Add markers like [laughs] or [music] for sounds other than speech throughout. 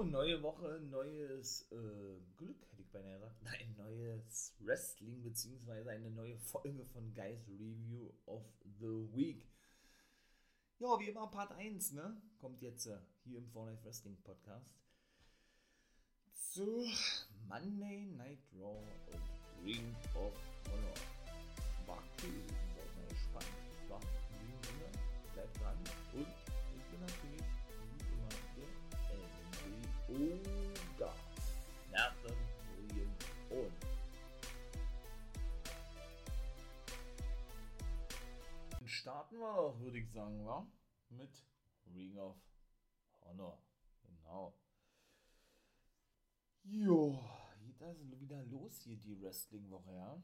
Jo, neue Woche, neues äh, Glück, hätte ich beinahe gesagt. Nein, neues Wrestling, beziehungsweise eine neue Folge von Guys Review of the Week. Ja, wie immer Part 1, ne? Kommt jetzt äh, hier im For Life Wrestling Podcast zu Monday Night Raw und Ring of Honor. War cool, starten wir doch, würde ich sagen, wa? Mit Ring of Honor. Genau. Jo, geht also wieder los hier die Wrestling-Woche, ja?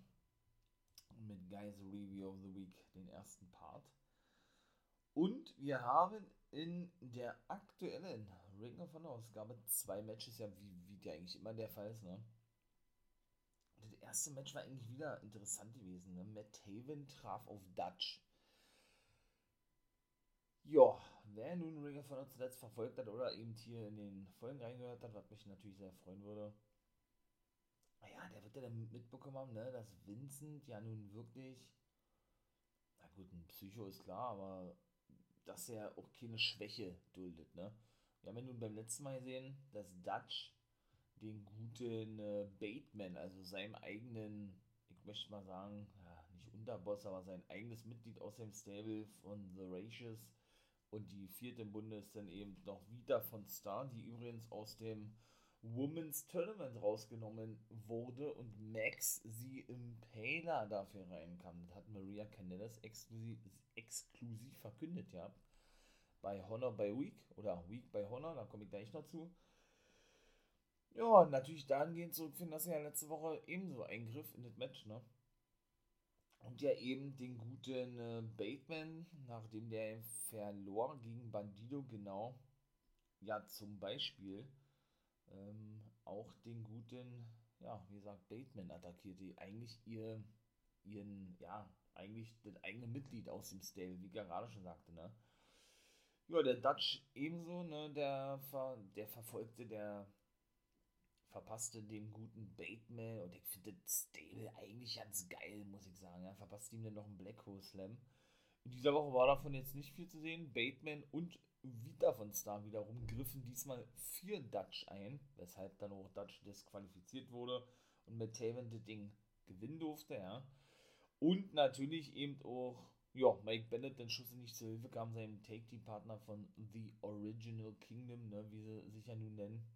Mit Guys Review of the Week, den ersten Part. Und wir haben in der aktuellen Ring of Honor Ausgabe zwei Matches, ja, wie, wie der eigentlich immer der Fall ist, ne? Das erste Match war eigentlich wieder interessant gewesen, ne? Matt Haven traf auf Dutch. Ja, wer nun Ring of Honor zuletzt verfolgt hat oder eben hier in den Folgen reingehört hat, was mich natürlich sehr freuen würde. Naja, der wird ja dann mitbekommen haben, ne, dass Vincent ja nun wirklich, na gut, ein Psycho ist klar, aber dass er auch keine Schwäche duldet, ne. Wir haben ja nun beim letzten Mal gesehen, dass Dutch den guten äh, Bateman, also seinem eigenen, ich möchte mal sagen, ja, nicht Unterboss, aber sein eigenes Mitglied aus dem Stable von The Racious, und die vierte im Bunde ist dann eben noch Vita von Star, die übrigens aus dem Women's Tournament rausgenommen wurde und Max sie im Paler dafür reinkam. Das hat Maria Canellas exklusiv, exklusiv verkündet, ja. Bei Honor by Week oder Week by Honor, da komme ich gleich noch zu. Ja, natürlich dahingehend zurückfinden, dass er ja letzte Woche ebenso Eingriff in das Match, ne? Und ja eben den guten äh, Bateman, nachdem der verlor gegen Bandido, genau, ja zum Beispiel ähm, auch den guten, ja, wie gesagt, Bateman attackiert, die eigentlich ihr, ihren, ja, eigentlich das eigene Mitglied aus dem Stable, wie gerade schon sagte, ne? Ja, der Dutch ebenso, ne, der, ver, der verfolgte, der verpasste dem guten Bateman und ich finde Stable eigentlich ganz geil, muss ich sagen. Er verpasste ihm dann noch einen Black Hole Slam. In dieser Woche war davon jetzt nicht viel zu sehen. Bateman und Vita von Star wiederum griffen diesmal für Dutch ein, weshalb dann auch Dutch disqualifiziert wurde und mit Taven das Ding gewinnen durfte, ja. Und natürlich eben auch, ja, Mike Bennett den Schuss nicht zur Hilfe kam, seinem Take-Team-Partner von The Original Kingdom, ne, wie sie sich ja nun nennen.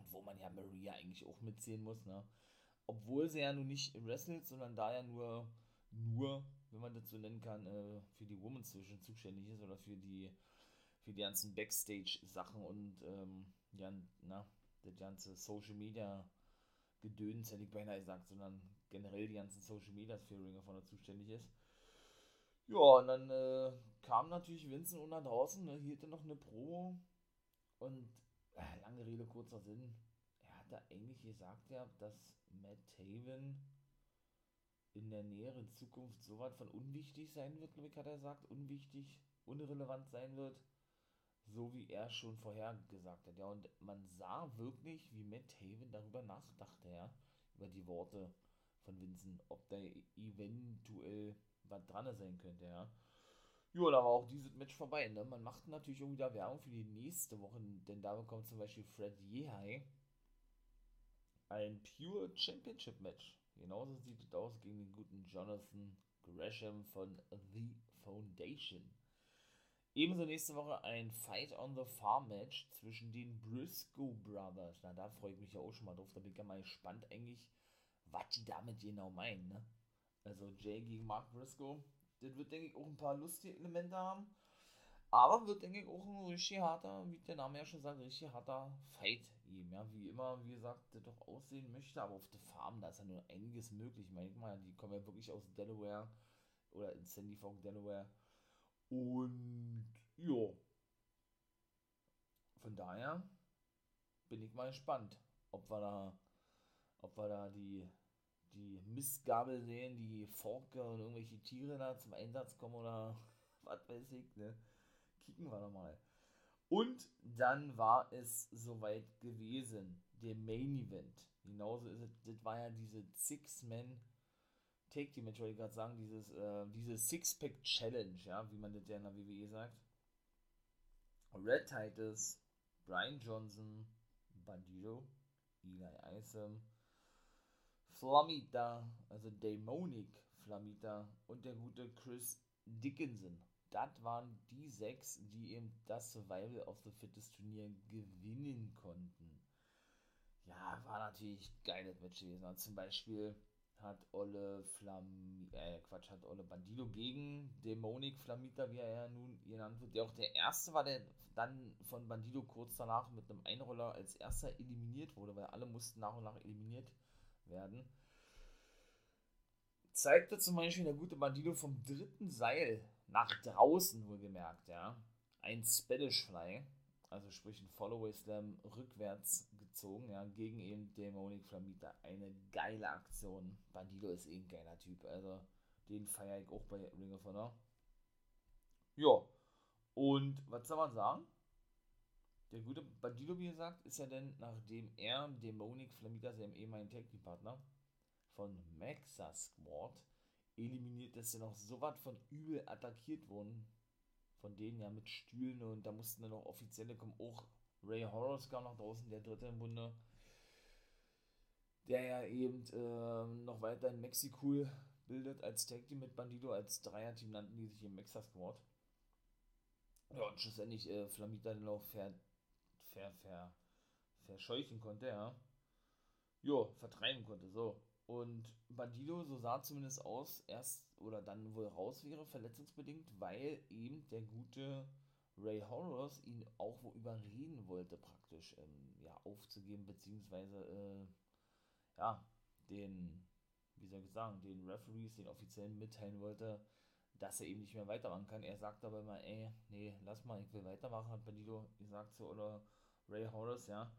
Und wo man ja Maria eigentlich auch mitzählen muss, ne. Obwohl sie ja nun nicht wrestelt, sondern da ja nur, nur, wenn man das so nennen kann, äh, für die Women's Division zuständig ist oder für die für die ganzen Backstage-Sachen und ähm, ja, na, das ganze Social Media Gedöns, hätte ich beinahe gesagt, sondern generell die ganzen Social Medias für Ring of Honor zuständig ist. Ja, und dann äh, kam natürlich Vincent unter draußen, ne, hielt noch eine Promo und lange Rede, kurzer Sinn. Er hatte eigentlich gesagt, ja, dass Matt Taven in der näheren Zukunft so weit von unwichtig sein wird, glaube ich, hat er gesagt, unwichtig, unrelevant sein wird, so wie er schon vorher gesagt hat. Ja, und man sah wirklich, wie Matt Haven darüber nachdachte, ja, über die Worte von Vincent, ob da eventuell was dran sein könnte, ja. Ja, da war auch dieses Match vorbei, ne? Man macht natürlich auch wieder Werbung für die nächste Woche, denn da bekommt zum Beispiel Fred Yehai ein Pure Championship Match. Genauso sieht es aus gegen den guten Jonathan Gresham von The Foundation. Ebenso nächste Woche ein Fight on the Farm Match zwischen den Briscoe Brothers. Na, da freue ich mich ja auch schon mal drauf. Da bin ich ja mal gespannt eigentlich, was die damit genau meinen. Ne? Also Jay gegen Mark Briscoe. Das wird, denke ich, auch ein paar lustige Elemente haben. Aber wird, denke ich, auch ein richtig harter, wie der Name ja schon sagt, richtig harter Fight geben. Ja, wie immer, wie gesagt, der doch aussehen möchte. Aber auf der Farm, da ist ja nur einiges möglich. Ich meine, mal, die kommen ja wirklich aus Delaware oder in Sandy Fork, Delaware. Und ja, von daher bin ich mal gespannt, ob wir da, ob wir da die, die Mistgabel sehen, die Forke und irgendwelche Tiere da zum Einsatz kommen oder [laughs] was weiß ich, ne? Kicken wir da mal. Und dann war es soweit gewesen, der Main Event. Genauso ist es, das war ja diese Six-Man Take Team wollte ich gerade sagen, dieses, äh, diese Six-Pack Challenge, ja, wie man das ja in der WWE sagt. Red Titus, Brian Johnson, Bandido, Eli Isom, Flamita, also Daemonic Flamita und der gute Chris Dickinson. Das waren die sechs, die eben das Survival of the Fittest Turnier gewinnen konnten. Ja, war natürlich geiles Match gewesen. Also zum Beispiel hat Olle Flam, äh, Quatsch, hat Olle Bandido gegen Dämonik Flamita, wie er ja nun genannt wird, der auch der erste war, der dann von Bandido kurz danach mit einem Einroller als erster eliminiert wurde, weil alle mussten nach und nach eliminiert werden. Zeigte zum Beispiel der gute Bandido vom dritten Seil nach draußen wohlgemerkt, ja. Ein Spanish Fly, also sprich ein Followaway Slam rückwärts gezogen, ja, gegen eben Dämonik Flamita. Eine geile Aktion. Bandido ist eh ein geiler Typ, also den feiere ich auch bei Ring of Honor. Ja, und was soll man sagen? Der gute Bandido, wie gesagt, ist ja dann, nachdem er Dämonik Flamita, seinem ehemaligen Tag-Partner, von Maxa Squad eliminiert, dass sie noch so was von übel attackiert wurden. Von denen ja mit Stühlen und da mussten dann noch Offizielle kommen. Auch Ray Horrors kam nach draußen, der dritte im Bunde. Der ja eben äh, noch weiter in Mexiko bildet als Tag Team mit Bandido, als Dreier-Team nannten die sich im Mexa Squad. Ja, und schlussendlich äh, Flamita dann auch ver, ver, ver, verscheuchen konnte, ja. Jo, vertreiben konnte, so. Und Bandido, so sah zumindest aus, erst oder dann wohl raus wäre, verletzungsbedingt, weil eben der gute Ray Horrors ihn auch wo überreden wollte, praktisch ähm, ja, aufzugeben, beziehungsweise äh, ja, den, wie soll ich sagen, den Referees, den Offiziellen mitteilen wollte, dass er eben nicht mehr weitermachen kann. Er sagt aber immer, ey, nee, lass mal, ich will weitermachen, hat Bandido gesagt so, oder Ray Horrors, ja.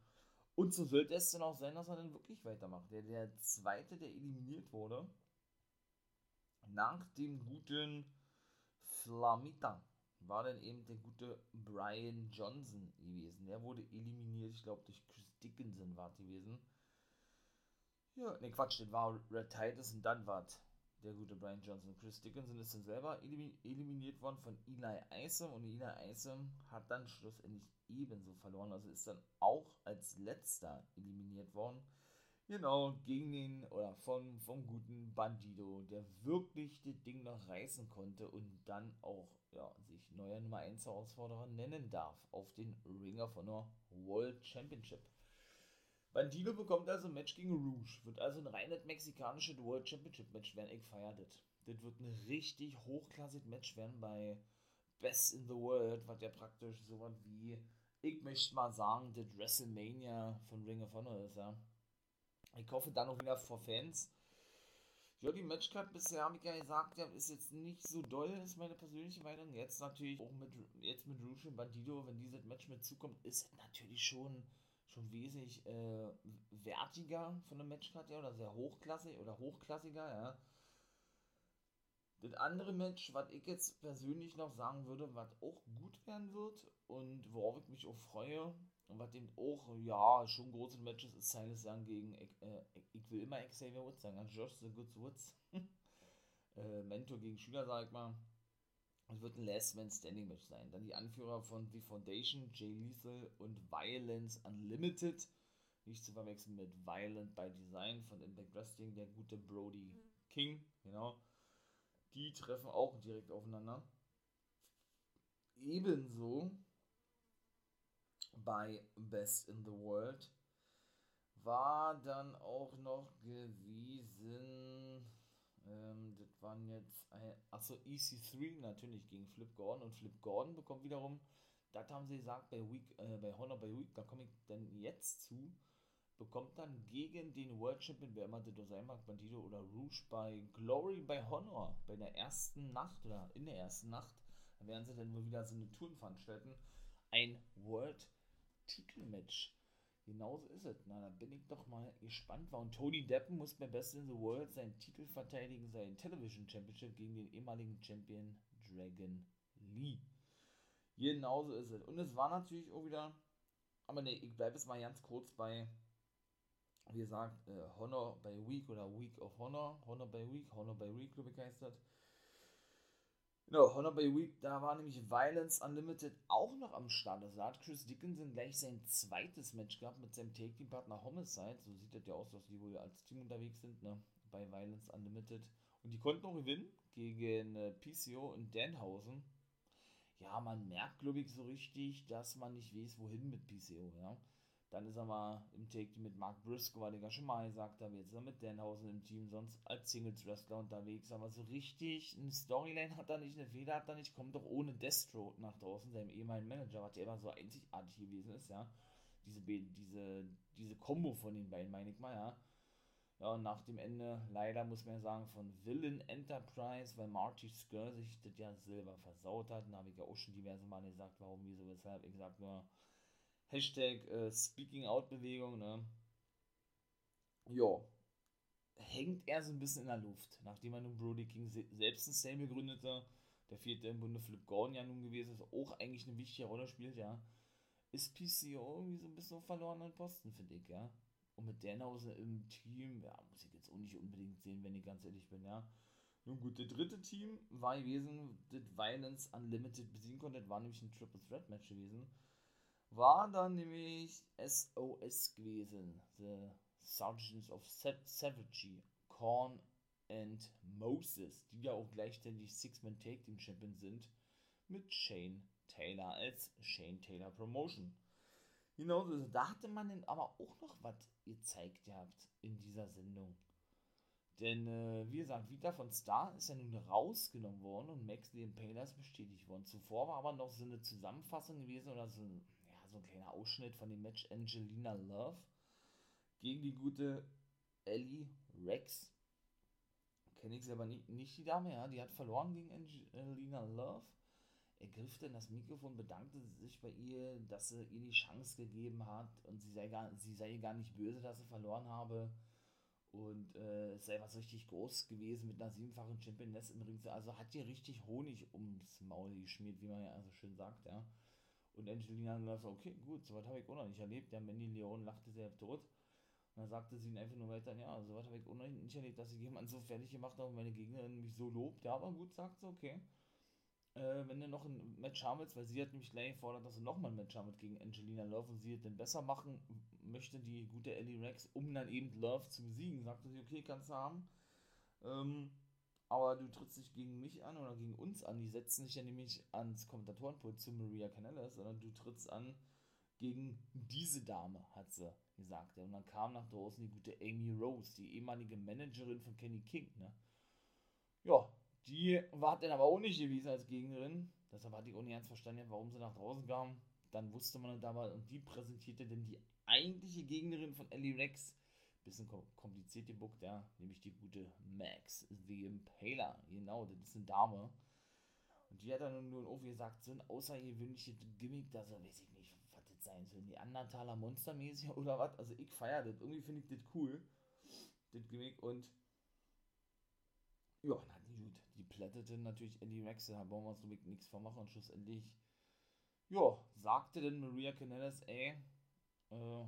Und so sollte es dann auch sein, dass er dann wirklich weitermacht. Der, der zweite, der eliminiert wurde, nach dem guten Flamita, war dann eben der gute Brian Johnson gewesen. Der wurde eliminiert, ich glaube, durch Chris Dickinson war gewesen. Ja, ne Quatsch, das war Red Titus und dann war der gute Brian Johnson. Chris Dickinson ist dann selber eliminiert worden von Eli Isom und Eli Isom hat dann schlussendlich ebenso verloren, also ist dann auch als letzter eliminiert worden. Genau, gegen den, oder vom, vom guten Bandido, der wirklich das Ding noch reißen konnte und dann auch ja, sich neuer Nummer 1 Herausforderer nennen darf auf den Ring of Honor World Championship. Bandido bekommt also ein Match gegen Rouge. Wird also ein reines mexikanisches World Championship Match werden. Ich feiere das. Das wird ein richtig hochklassiges Match werden bei Best in the World, was ja praktisch so was wie, ich möchte mal sagen, das WrestleMania von Ring of Honor ist, ja. Ich hoffe dann auch wieder vor Fans ja, die Matchcard bisher, habe ich ja gesagt, ist jetzt nicht so doll, ist meine persönliche Meinung. Jetzt natürlich auch mit, jetzt mit Rouge und Bandido, wenn dieses Match mit zukommt, ist es natürlich schon, schon wesentlich äh, wertiger von der Matchcard ja, oder sehr hochklassig oder hochklassiger, ja. Das andere Match, was ich jetzt persönlich noch sagen würde, was auch gut werden wird und worauf ich mich auch freue, und was dem auch, ja, schon große Matches ist, Silas Young gegen, äh, ich will immer Xavier Woods sagen, also Josh the Good Woods. [laughs] äh, Mentor gegen Schüler, sag ich mal. Es wird ein Last Man Standing Match sein. Dann die Anführer von The Foundation, Jay Lethal und Violence Unlimited. Nicht zu verwechseln mit Violent by Design von Impact Wrestling, der gute Brody King, genau. Die treffen auch direkt aufeinander. Ebenso bei Best in the World war dann auch noch gewesen, ähm, das waren jetzt, achso, EC3 natürlich gegen Flip Gordon und Flip Gordon bekommt wiederum, das haben sie gesagt bei Week, äh, bei Honor by Week, da komme ich dann jetzt zu, bekommt dann gegen den World Champion, wer immer das sein mag, Bandido oder Rouge bei Glory by Honor, bei der ersten Nacht oder in der ersten Nacht, da werden sie dann wohl wieder so eine Touren veranstalten, ein World Titelmatch. Genauso ist es. Na, da bin ich doch mal gespannt. Warum Tony Deppen muss bei Best in the World seinen Titel verteidigen, seinen Television Championship gegen den ehemaligen Champion Dragon Lee. Genauso ist es. Und es war natürlich auch wieder, aber ne, ich bleibe jetzt mal ganz kurz bei, wie gesagt, äh, Honor by Week oder Week of Honor, Honor by Week, Honor by Week, glaube ich, heißt das. Genau, Honor by Week, da war nämlich Violence Unlimited auch noch am Start. Also da hat Chris Dickinson gleich sein zweites Match gehabt mit seinem Take-Team-Partner Homicide. So sieht das ja aus, dass die wohl als Team unterwegs sind, ne? Bei Violence Unlimited. Und die konnten auch gewinnen gegen äh, PCO und Danhausen. Ja, man merkt, glaube ich, so richtig, dass man nicht weiß, wohin mit PCO, ja. Dann ist er mal im Take mit Mark Briscoe, weil ich ja schon mal gesagt habe, jetzt ist er mit Danhausen im Team, sonst als Singles-Wrestler unterwegs. Aber so richtig eine Storyline hat er nicht, eine Fehler hat er nicht, kommt doch ohne Deathstroke nach draußen, seinem ehemaligen Manager, was ja immer so einzigartig gewesen ist, ja. Diese, diese, diese Kombo von den beiden, meine ich mal, ja. Ja, und nach dem Ende, leider muss man ja sagen, von Villain Enterprise, weil Marty Skr sich das ja selber versaut hat. Da habe ich ja auch schon diverse Mal gesagt, warum, wieso, weshalb. Ich sag nur, Hashtag äh, Speaking Out Bewegung, ne? Ja. Hängt er so ein bisschen in der Luft, nachdem er nun Brody King selbst ein Stable gründete, der vierte im Bunde Flip Gordon ja nun gewesen ist, auch eigentlich eine wichtige Rolle spielt, ja. Ist PCO irgendwie so ein bisschen auf verlorenen Posten, finde ich, ja. Und mit Danhausen im Team, ja, muss ich jetzt auch nicht unbedingt sehen, wenn ich ganz ehrlich bin, ja. Nun gut, der dritte Team war gewesen, das Violence Unlimited besiegen konnte, das war nämlich ein Triple Threat Match gewesen war dann nämlich SOS gewesen. The Sergeants of Savagery, Korn and Moses, die ja auch gleichzeitig Six-Man Take Team Champion sind, mit Shane Taylor als Shane Taylor Promotion. Genau, also da hatte man dann aber auch noch was gezeigt gehabt in dieser Sendung. Denn, äh, wie gesagt, Vita von Star ist ja nun rausgenommen worden und Max the Impaler ist bestätigt worden. Zuvor war aber noch so eine Zusammenfassung gewesen oder so ein so ein kleiner Ausschnitt von dem Match Angelina Love gegen die gute Ellie Rex. Kenne ich sie aber nicht, nicht die Dame, ja. Die hat verloren gegen Angelina Love. Er griff dann das Mikrofon, bedankte sich bei ihr, dass sie ihr die Chance gegeben hat und sie sei gar, sie sei gar nicht böse, dass sie verloren habe. Und äh, es sei was richtig groß gewesen mit einer siebenfachen Championess im Ring. Also hat ihr richtig Honig ums Maul geschmiert, wie man ja so schön sagt, ja. Und Angelina so, okay, gut, sowas habe ich auch noch nicht erlebt. Der Mandy Leon lachte sehr tot. Und dann sagte sie ihn einfach nur weiter, ja, sowas habe ich auch noch nicht erlebt, dass ich jemanden so fertig gemacht habe und meine Gegnerin mich so lobt. Ja, aber gut, sagt sie, okay. Äh, wenn du noch ein Match haben willst, weil sie hat nämlich gleich gefordert, dass sie nochmal ein Match haben gegen Angelina Love und sie es dann besser machen möchte, die gute Ellie Rex, um dann eben Love zu besiegen. Sagte sie, okay, kannst du haben. Ähm, aber du trittst nicht gegen mich an oder gegen uns an. Die setzen sich ja nämlich ans Kommentatorenpult zu Maria Canellas, sondern du trittst an gegen diese Dame, hat sie gesagt. Und dann kam nach draußen die gute Amy Rose, die ehemalige Managerin von Kenny King. Ne? Ja, die war dann aber auch nicht gewesen als Gegnerin. Deshalb hatte ich auch nicht ganz verstanden, warum sie nach draußen kam. Dann wusste man da mal, und die präsentierte dann die eigentliche Gegnerin von Ellie Rex bisschen kompliziert gebuckt, ja, nämlich die gute Max, the Impaler, genau, das ist eine Dame. Und die hat dann nun auch gesagt, so ein außergewöhnliches Gimmick, da so, weiß ich nicht, was das sein soll, Neandertaler Monstermäßig [laughs] oder was, also ich feiere das, irgendwie finde ich das cool, das Gimmick. Und ja, na gut, die plättete natürlich Eddie Rex, da wollen wir uns glaube nichts vormachen. Und schlussendlich, ja, sagte dann Maria Canellas, ey, äh,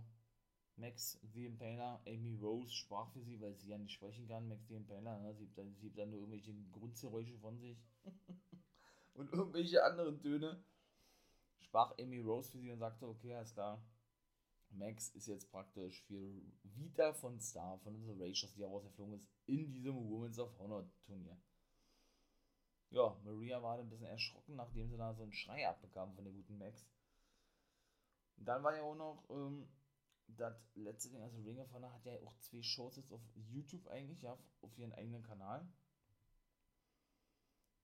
Max the Impaler, Amy Rose sprach für sie, weil sie ja nicht sprechen kann, Max the Impaler, ne? sie, sie gibt dann nur irgendwelche Grundgeräusche von sich [laughs] und irgendwelche anderen Töne. Sprach Amy Rose für sie und sagte, okay, alles klar, Max ist jetzt praktisch für Vita von Star, von The Rachels, die herausgeflogen ist, in diesem Women's of Honor Turnier. Ja, Maria war ein bisschen erschrocken, nachdem sie da so einen Schrei abbekam von der guten Max. Und dann war ja auch noch ähm, das letzte Ding, also Ring of Honor hat ja auch zwei Shows jetzt auf YouTube eigentlich, ja, auf ihren eigenen Kanal.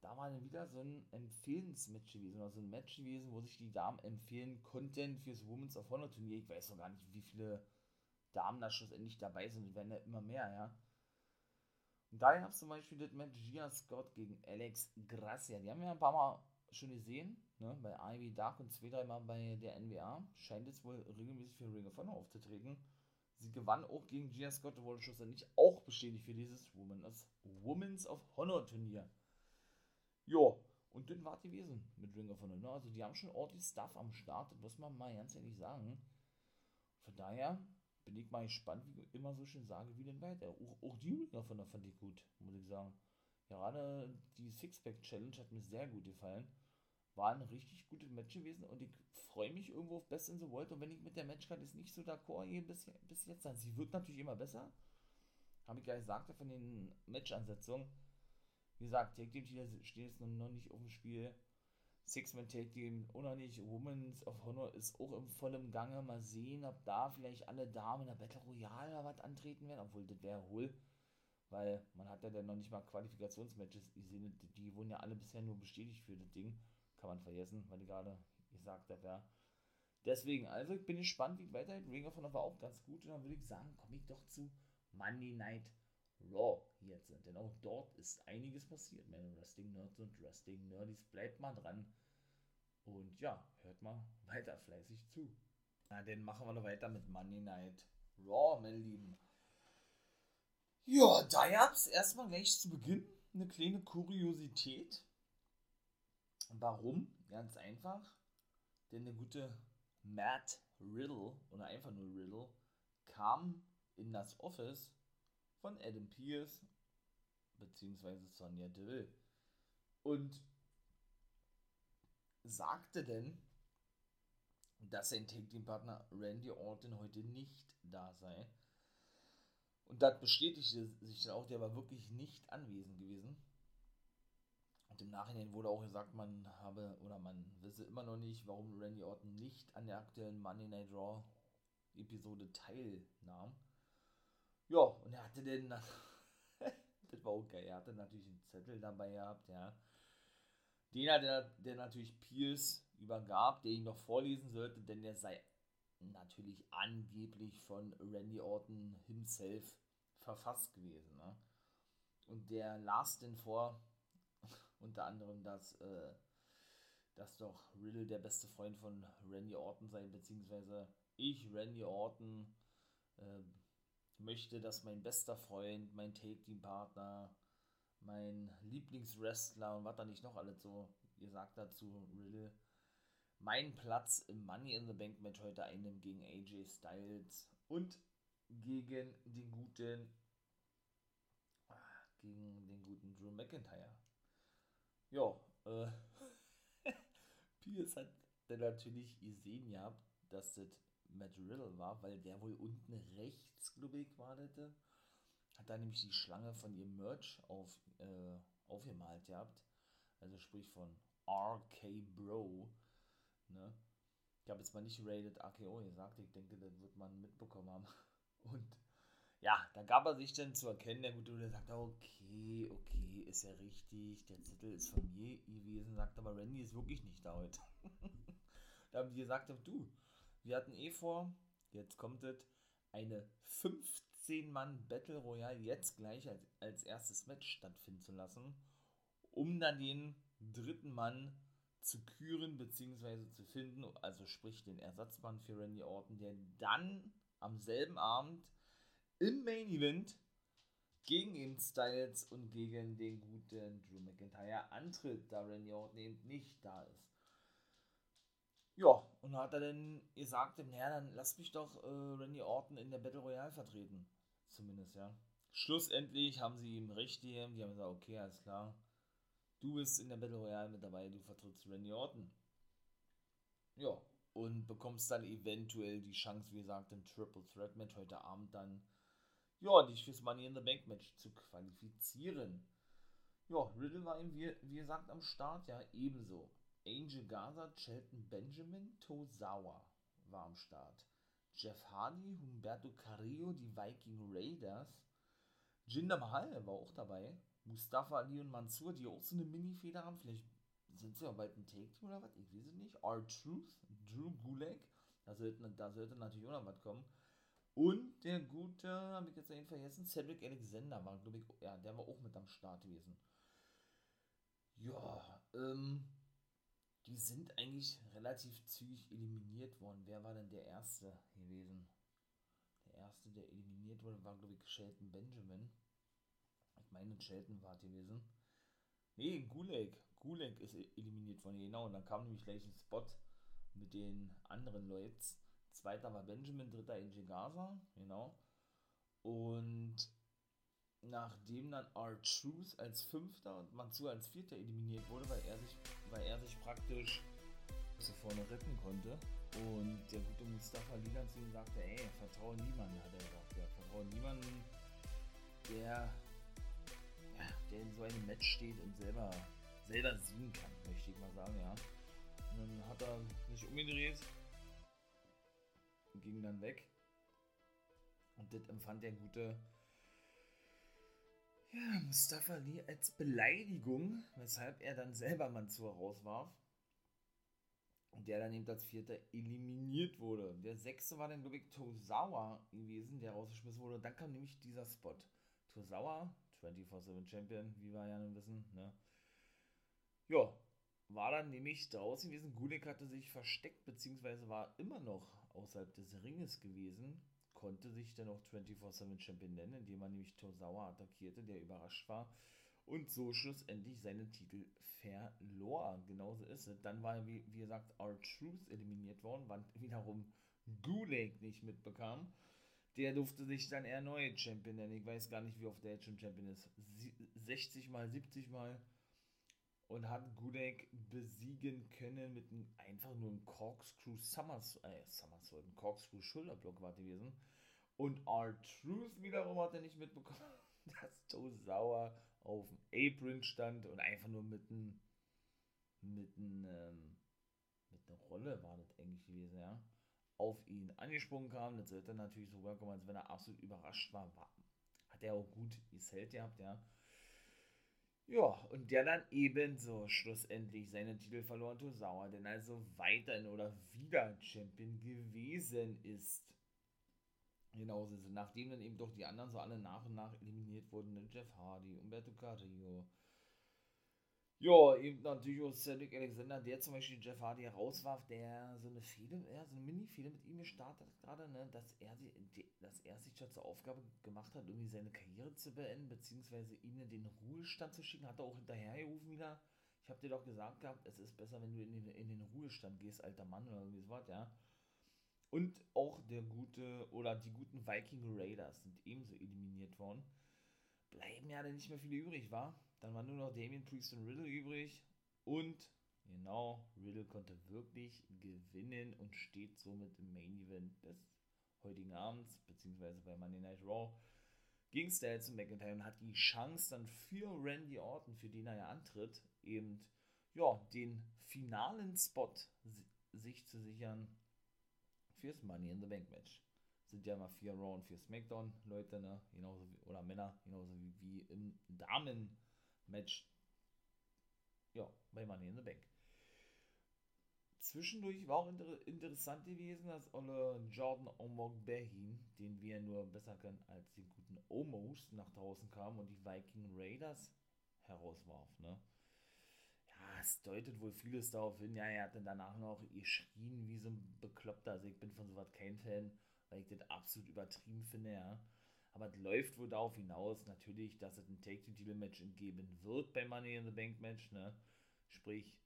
Da war dann wieder so ein Empfehlensmatch gewesen, oder so ein Match gewesen, wo sich die Damen empfehlen konnten fürs Women's of Honor Turnier. Ich weiß noch gar nicht, wie viele Damen da schlussendlich dabei sind, werden ja immer mehr, ja. Und daher gab es zum Beispiel das Match Gia Scott gegen Alex Gracia. Die haben wir ein paar Mal schon gesehen, ne, bei Ivy Dark und zwei, dreimal bei der NBA. Scheint jetzt wohl regelmäßig für Ring of Honor aufzutreten. Sie gewann auch gegen Gia Scott und wurde schlussendlich auch bestätigt für dieses Women's, Women's of Honor Turnier. Jo, Und dann war die gewesen mit Ring of Honor. Ne? Also die haben schon ordentlich Stuff am Start, muss man mal ganz ehrlich sagen. Von daher bin ich mal gespannt, wie ich immer so schön sage, wie denn weiter. Auch, auch die Ring of Honor fand ich gut, muss ich sagen. Gerade die Sixpack Challenge hat mir sehr gut gefallen. War ein richtig gutes Match gewesen und ich freue mich irgendwo auf Best in the World. Und wenn ich mit der Matchcard jetzt nicht so d'accord gehe bis, bis jetzt, dann sie wird natürlich immer besser. Habe ich ja gesagt von den Match-Ansetzungen. Wie gesagt, Take Team Titel steht jetzt noch nicht auf dem Spiel. Six-Man Take Team auch noch nicht. Women's of Honor ist auch im vollen Gange. Mal sehen, ob da vielleicht alle Damen in der Battle Royale oder was antreten werden. Obwohl, das wäre hohl. Weil man hat ja dann noch nicht mal Qualifikationsmatches gesehen. Die wurden ja alle bisher nur bestätigt für das Ding. Kann man vergessen, weil ich gerade gesagt habe, ja. Deswegen, also ich bin gespannt, wie es weitergeht. Ring of Honor war auch ganz gut. Und dann würde ich sagen, komme ich doch zu Monday Night Raw jetzt. Denn auch dort ist einiges passiert. Meine Wrestling Nerds und Wrestling Nerdies, bleibt mal dran. Und ja, hört mal weiter fleißig zu. Na, dann machen wir noch weiter mit Monday Night Raw, meine Lieben. Ja, da gab es erstmal gleich zu Beginn eine kleine Kuriosität. Warum? Ganz einfach. Denn der gute Matt Riddle, oder einfach nur Riddle, kam in das Office von Adam Pierce bzw. Sonja Deville und sagte denn, dass sein Tag Team Partner Randy Orton heute nicht da sei. Und das bestätigte sich dann auch, der war wirklich nicht anwesend gewesen. Im Nachhinein wurde auch gesagt, man habe oder man wisse immer noch nicht, warum Randy Orton nicht an der aktuellen Monday Night Raw Episode teilnahm. Ja, und er hatte den, [laughs] das war geil, er hatte natürlich einen Zettel dabei gehabt, ja. Den hat er, der natürlich Pierce übergab, der ihn noch vorlesen sollte, denn der sei natürlich angeblich von Randy Orton himself verfasst gewesen. Ne? Und der las denn vor, unter anderem, dass, äh, dass doch Riddle der beste Freund von Randy Orton sei, beziehungsweise ich, Randy Orton, äh, möchte, dass mein bester Freund, mein Take-Team-Partner, mein Lieblingswrestler und was da nicht noch alles so gesagt dazu, Riddle, meinen Platz im Money in the Bank Match heute einnimmt gegen AJ Styles und gegen den guten gegen den guten Drew McIntyre. Ja, äh, [laughs] Pierce hat dann natürlich gesehen gehabt, dass das Matt Riddle war, weil der wohl unten rechts, glaube ich, wartete. Hat da nämlich die Schlange von ihrem Merch auf, äh, aufgemalt gehabt. Also sprich von RK Bro. Ne? Ich habe jetzt mal nicht Rated AKO gesagt, ich denke, das wird man mitbekommen haben. [laughs] Und ja, da gab er sich dann zu erkennen, der gute der sagt, okay, okay, ist ja richtig, der Zettel ist von mir gewesen, sagt aber Randy ist wirklich nicht da heute. [laughs] da haben die gesagt, du, wir hatten eh vor, jetzt kommt es, eine 15-Mann Battle Royale jetzt gleich als, als erstes Match stattfinden zu lassen, um dann den dritten Mann zu küren bzw. zu finden, also sprich den Ersatzmann für Randy Orton, der dann am selben Abend im Main Event gegen eben Styles und gegen den guten Drew McIntyre antritt, da Randy Orton eben nicht da ist. Ja, und hat er dann gesagt, naja, dann lass mich doch äh, Randy Orton in der Battle Royale vertreten. Zumindest, ja. Schlussendlich haben sie ihm recht gegeben, die haben gesagt, okay, alles klar. Du bist in der Battle Royale mit dabei, du vertrittst Randy Orton. Ja, und bekommst dann eventuell die Chance, wie gesagt, im Triple Threat Match heute Abend dann, ja, dich fürs Money in the Bank Match zu qualifizieren. Ja, Riddle war ihm, wie, wie gesagt, am Start, ja, ebenso. Angel Gaza, Shelton Benjamin, Tozawa war am Start. Jeff Hardy, Humberto Carrillo, die Viking Raiders. Jinder Mahal war auch dabei. Mustafa Ali und Mansur, die auch so eine Mini-Feder haben. Vielleicht sind sie ja bald ein Take-Team oder was? Ich weiß es nicht. R-Truth, Drew Gulak. Da sollte, da sollte natürlich auch noch was kommen. Und der gute, habe ich jetzt eben vergessen, Cedric Alexander war, glaube ich, ja, der war auch mit am Start gewesen. Ja, ähm, die sind eigentlich relativ zügig eliminiert worden. Wer war denn der Erste gewesen? Der Erste, der eliminiert wurde, war, glaube ich, Shelton Benjamin. Ich meine, Shelton war gewesen. Nee, Gulag. Gulag ist e- eliminiert worden, genau. Und dann kam nämlich gleich ein Spot mit den anderen Leuten. Zweiter war Benjamin, dritter AJ Gaza, genau. Und nachdem dann R-Truth als Fünfter und Matsu als Vierter eliminiert wurde, weil er sich, weil er sich praktisch zu vorne retten konnte. Und der gute Mustafa Lila zu ihm sagte, ey, vertraue niemanden, hat er gesagt. Ja, vertraue niemanden, der, ja, der in so einem Match steht und selber, selber siegen kann, möchte ich mal sagen, ja. Und dann hat er sich umgedreht ging dann weg. Und das empfand der gute ja, Mustafa Ali als Beleidigung, weshalb er dann selber Mansur rauswarf. Und der dann eben als Vierter eliminiert wurde. Der Sechste war dann, glaube ich, Tozawa gewesen, der rausgeschmissen wurde. Dann kam nämlich dieser Spot. Tozawa, 24-7 Champion, wie wir ja nun wissen, ne? Ja, war dann nämlich draußen gewesen. Gulik hatte sich versteckt, beziehungsweise war immer noch außerhalb des Ringes gewesen konnte sich dann auch 24-7 Champion nennen, indem er nämlich Tosawa attackierte, der überrascht war und so schlussendlich seinen Titel verlor. Genauso ist es. Dann war, wie, wie gesagt, R-Truth eliminiert worden, was wiederum Gulag nicht mitbekam. Der durfte sich dann erneut Champion nennen. Ich weiß gar nicht, wie oft der jetzt schon Champion ist. 60 mal, 70 mal. Und hat Gulag besiegen können mit einem, einfach nur einem Corkscrew Summers, äh, Somersault, ein Corkscrew Schulterblock war gewesen. Und R-Truth wiederum hat er nicht mitbekommen, [laughs] dass Joe Sauer auf dem Apron stand und einfach nur mit einem, mit einem, ähm, mit einer Rolle war das eigentlich gewesen, ja, auf ihn angesprungen kam. Das sollte natürlich so rüberkommen, als wenn er absolut überrascht war. war hat er auch gut gesellt gehabt, ja. Ja, und der dann ebenso schlussendlich seinen Titel verloren, Tosawa, denn also weiterhin oder wieder Champion gewesen ist. Genauso ist es. Nachdem dann eben doch die anderen so alle nach und nach eliminiert wurden, ne, Jeff Hardy, Umberto Carrillo. Ja, eben natürlich auch Cedric Alexander, der zum Beispiel Jeff Hardy herauswarf, der so eine Fehde, ja, so eine Mini-Fehde mit ihm gestartet hat gerade, ne, dass er, dass er sich zur Aufgabe gemacht hat, irgendwie seine Karriere zu beenden, beziehungsweise ihn in den Ruhestand zu schicken, hat er auch hinterhergerufen wieder. Ich habe dir doch gesagt gehabt, es ist besser, wenn du in den, in den Ruhestand gehst, alter Mann oder irgendwie sowas, ja. Und auch der gute oder die guten Viking Raiders sind ebenso eliminiert worden. Bleiben ja dann nicht mehr viele übrig, war. Dann waren nur noch Damien Priest und Riddle übrig. Und genau, Riddle konnte wirklich gewinnen und steht somit im Main Event des heutigen Abends, beziehungsweise bei Monday Night Raw gegen Styles und McIntyre und hat die Chance dann für Randy Orton, für den er ja antritt, eben ja, den finalen Spot sich zu sichern fürs Money in the Bank Match. Sind ja immer vier Raw und vier SmackDown Leute, ne? Genauso wie, oder Männer, genauso wie, wie im Damen Match. Ja, bei Money in the Bank. Zwischendurch war auch inter interessant gewesen, dass Olle Jordan Omog Behin, den wir nur besser kennen als den guten Omos, nach draußen kam und die Viking Raiders herauswarf. Ne? es deutet wohl vieles darauf hin. Ja, er hat dann danach noch geschrien wie so ein Bekloppter. Also ich bin von sowas kein Fan, weil ich das absolut übertrieben finde, ja. Aber es läuft wohl darauf hinaus, natürlich, dass es ein Take-to-Title-Match geben wird beim Money in the Bank-Match, ne? Sprich,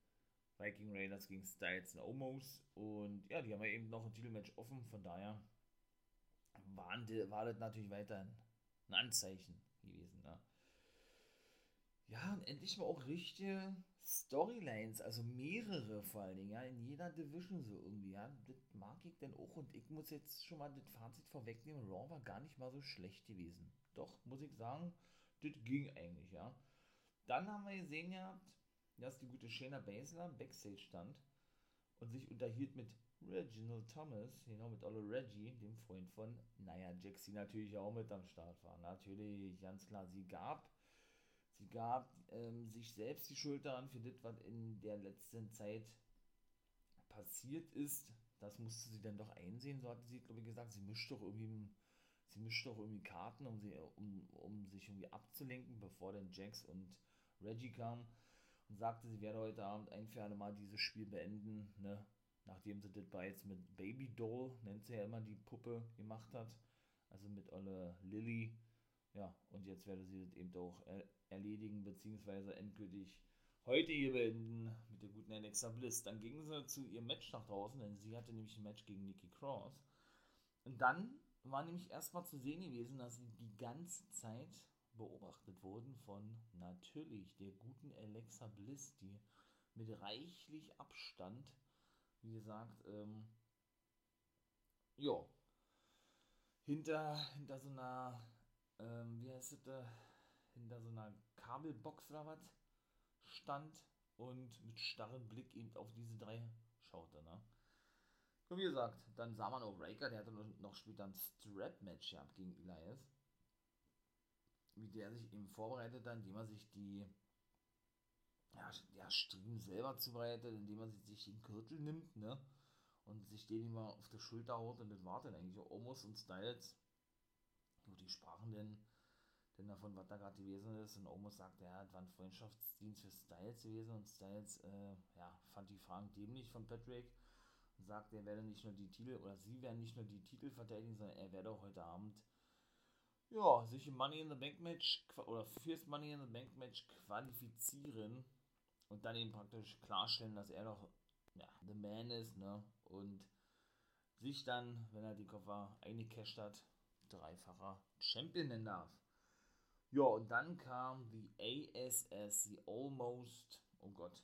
Viking Raiders gegen Styles und Omos. Und ja, die haben ja eben noch ein Titelmatch offen, von daher waren war das natürlich weiterhin ein Anzeichen gewesen, ne? Ja, und endlich mal auch richtige Storylines, also mehrere vor allen Dingen, ja, in jeder Division so irgendwie, ja, das mag ich denn auch und ich muss jetzt schon mal das Fazit vorwegnehmen, Raw war gar nicht mal so schlecht gewesen. Doch, muss ich sagen, das ging eigentlich, ja. Dann haben wir gesehen gehabt, dass die gute Shayna Baszler Backstage stand und sich unterhielt mit Reginald Thomas, genau mit Olle Reggie, dem Freund von Nia Jax, die natürlich auch mit am Start war. Natürlich, ganz klar, sie gab Sie gab ähm, sich selbst die Schuld daran für das, was in der letzten Zeit passiert ist. Das musste sie dann doch einsehen, so hatte sie, glaube ich, gesagt. Sie mischt doch irgendwie, sie mischt doch irgendwie Karten, um, sie, um, um sich irgendwie abzulenken, bevor dann Jax und Reggie kamen. Und sagte, sie werde heute Abend ein für alle Mal dieses Spiel beenden, ne? nachdem sie das bereits mit Baby Doll, nennt sie ja immer die Puppe, gemacht hat. Also mit Olle Lilly Ja, und jetzt werde sie das eben auch er erledigen, beziehungsweise endgültig heute hier beenden mit der guten Alexa Bliss. Dann ging sie zu ihrem Match nach draußen, denn sie hatte nämlich ein Match gegen Nikki Cross. Und dann war nämlich erstmal zu sehen gewesen, dass sie die ganze Zeit beobachtet wurden von natürlich der guten Alexa Bliss, die mit reichlich Abstand, wie gesagt, ähm, ja, hinter, hinter so einer, ähm, wie heißt es, äh, hinter so einer Kabelbox oder was stand und mit starrem Blick eben auf diese drei schaute, ne? Und wie gesagt, dann sah man auch Raker, der hatte noch später ein Strap-Match gehabt gegen Elias. Wie der sich eben vorbereitet, dann, indem er sich die ja, ja, Striemen selber zubereitet, indem er sich den Gürtel nimmt, ne? Und sich den immer auf der Schulter haut und das war dann eigentlich auch Omos und Styles. Gut, die sprachen denn, denn davon, was da gerade gewesen ist. Und Omos sagte, ja, das war ein Freundschaftsdienst für Styles gewesen und Styles, äh, ja, fand die Fragen dämlich von Patrick und sagte, er werde nicht nur die Titel, oder sie werden nicht nur die Titel verteidigen, sondern er werde auch heute Abend ja, sich im Money in the Bank Match oder fürs Money in the Bank Match qualifizieren und dann eben praktisch klarstellen, dass er doch ja, the man ist, ne? Und sich dann, wenn er die Koffer eingecasht hat, dreifacher Champion nennen darf. Ja, und dann kam die ASS, die Almost, oh Gott,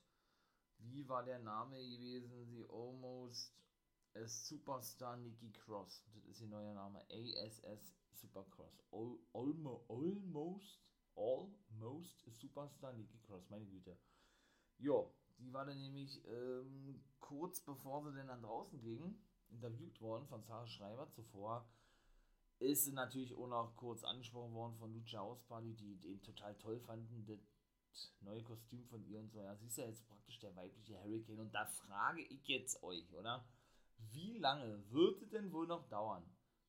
wie war der Name gewesen? Die Almost as Superstar Nikki Cross. Das ist ihr neuer Name. ASS Supercross. All, almo, almost, almost Superstar Nikki Cross, meine Güte. Jo, die war dann nämlich ähm, kurz bevor sie denn dann draußen ging, interviewt worden von Sarah Schreiber. Zuvor ist natürlich auch noch kurz angesprochen worden von Lucha House Party, die den total toll fanden, das neue Kostüm von ihr und so. Ja, sie ist ja jetzt praktisch der weibliche Hurricane. Und da frage ich jetzt euch, oder? Wie lange wird es denn wohl noch dauern,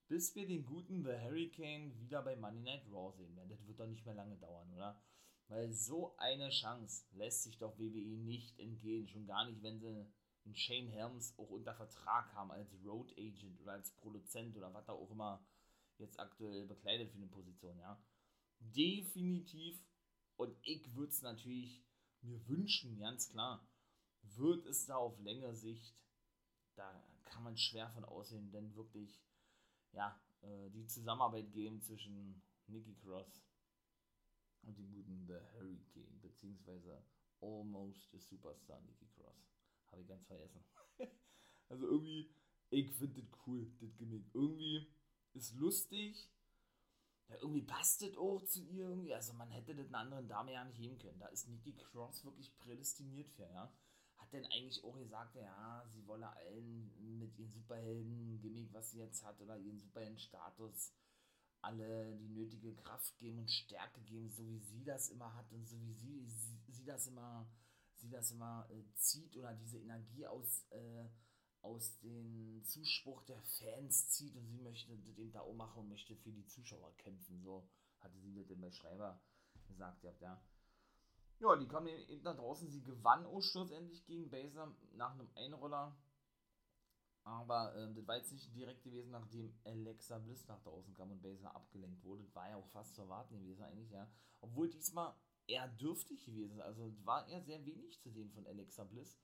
bis wir den guten The Hurricane wieder bei Money Night Raw sehen werden? Das wird doch nicht mehr lange dauern, oder? Weil so eine Chance lässt sich doch WWE nicht entgehen. Schon gar nicht, wenn sie einen Shane Helms auch unter Vertrag haben als Road Agent oder als Produzent oder was da auch immer jetzt aktuell bekleidet für eine Position, ja. Definitiv. Und ich würde es natürlich mir wünschen, ganz klar, wird es da auf längere Sicht, da kann man schwer von aussehen, denn wirklich, ja, äh, die Zusammenarbeit geben zwischen Nikki Cross und die guten The Hurricane, beziehungsweise Almost a Superstar Nikki Cross. Habe ich ganz vergessen. [laughs] also irgendwie, ich finde das cool, das Gimmick. Irgendwie ist lustig. Ja, irgendwie passt das auch zu ihr irgendwie. Also man hätte das einer anderen Dame ja nicht geben können. Da ist Nikki Cross wirklich prädestiniert für, ja. Hat denn eigentlich auch gesagt, ja, sie wolle allen mit ihren Superhelden-Gimmick, was sie jetzt hat, oder ihren Superhelden-Status, alle die nötige Kraft geben und Stärke geben, so wie sie das immer hat und so wie sie, sie, sie das immer, sie das immer äh, zieht oder diese Energie aus, äh, aus dem Zuspruch der Fans zieht und sie möchte eben da machen und möchte für die Zuschauer kämpfen. So hatte sie denn bei Schreiber gesagt, ja. Ja, die kam eben da draußen, sie gewann auch schlussendlich gegen Baser nach einem Einroller aber ähm, das war jetzt nicht direkt gewesen, nachdem Alexa Bliss nach draußen kam und Baser abgelenkt wurde. Das war ja auch fast zu erwarten gewesen eigentlich, ja. Obwohl diesmal eher dürftig gewesen ist. Also war eher sehr wenig zu sehen von Alexa Bliss.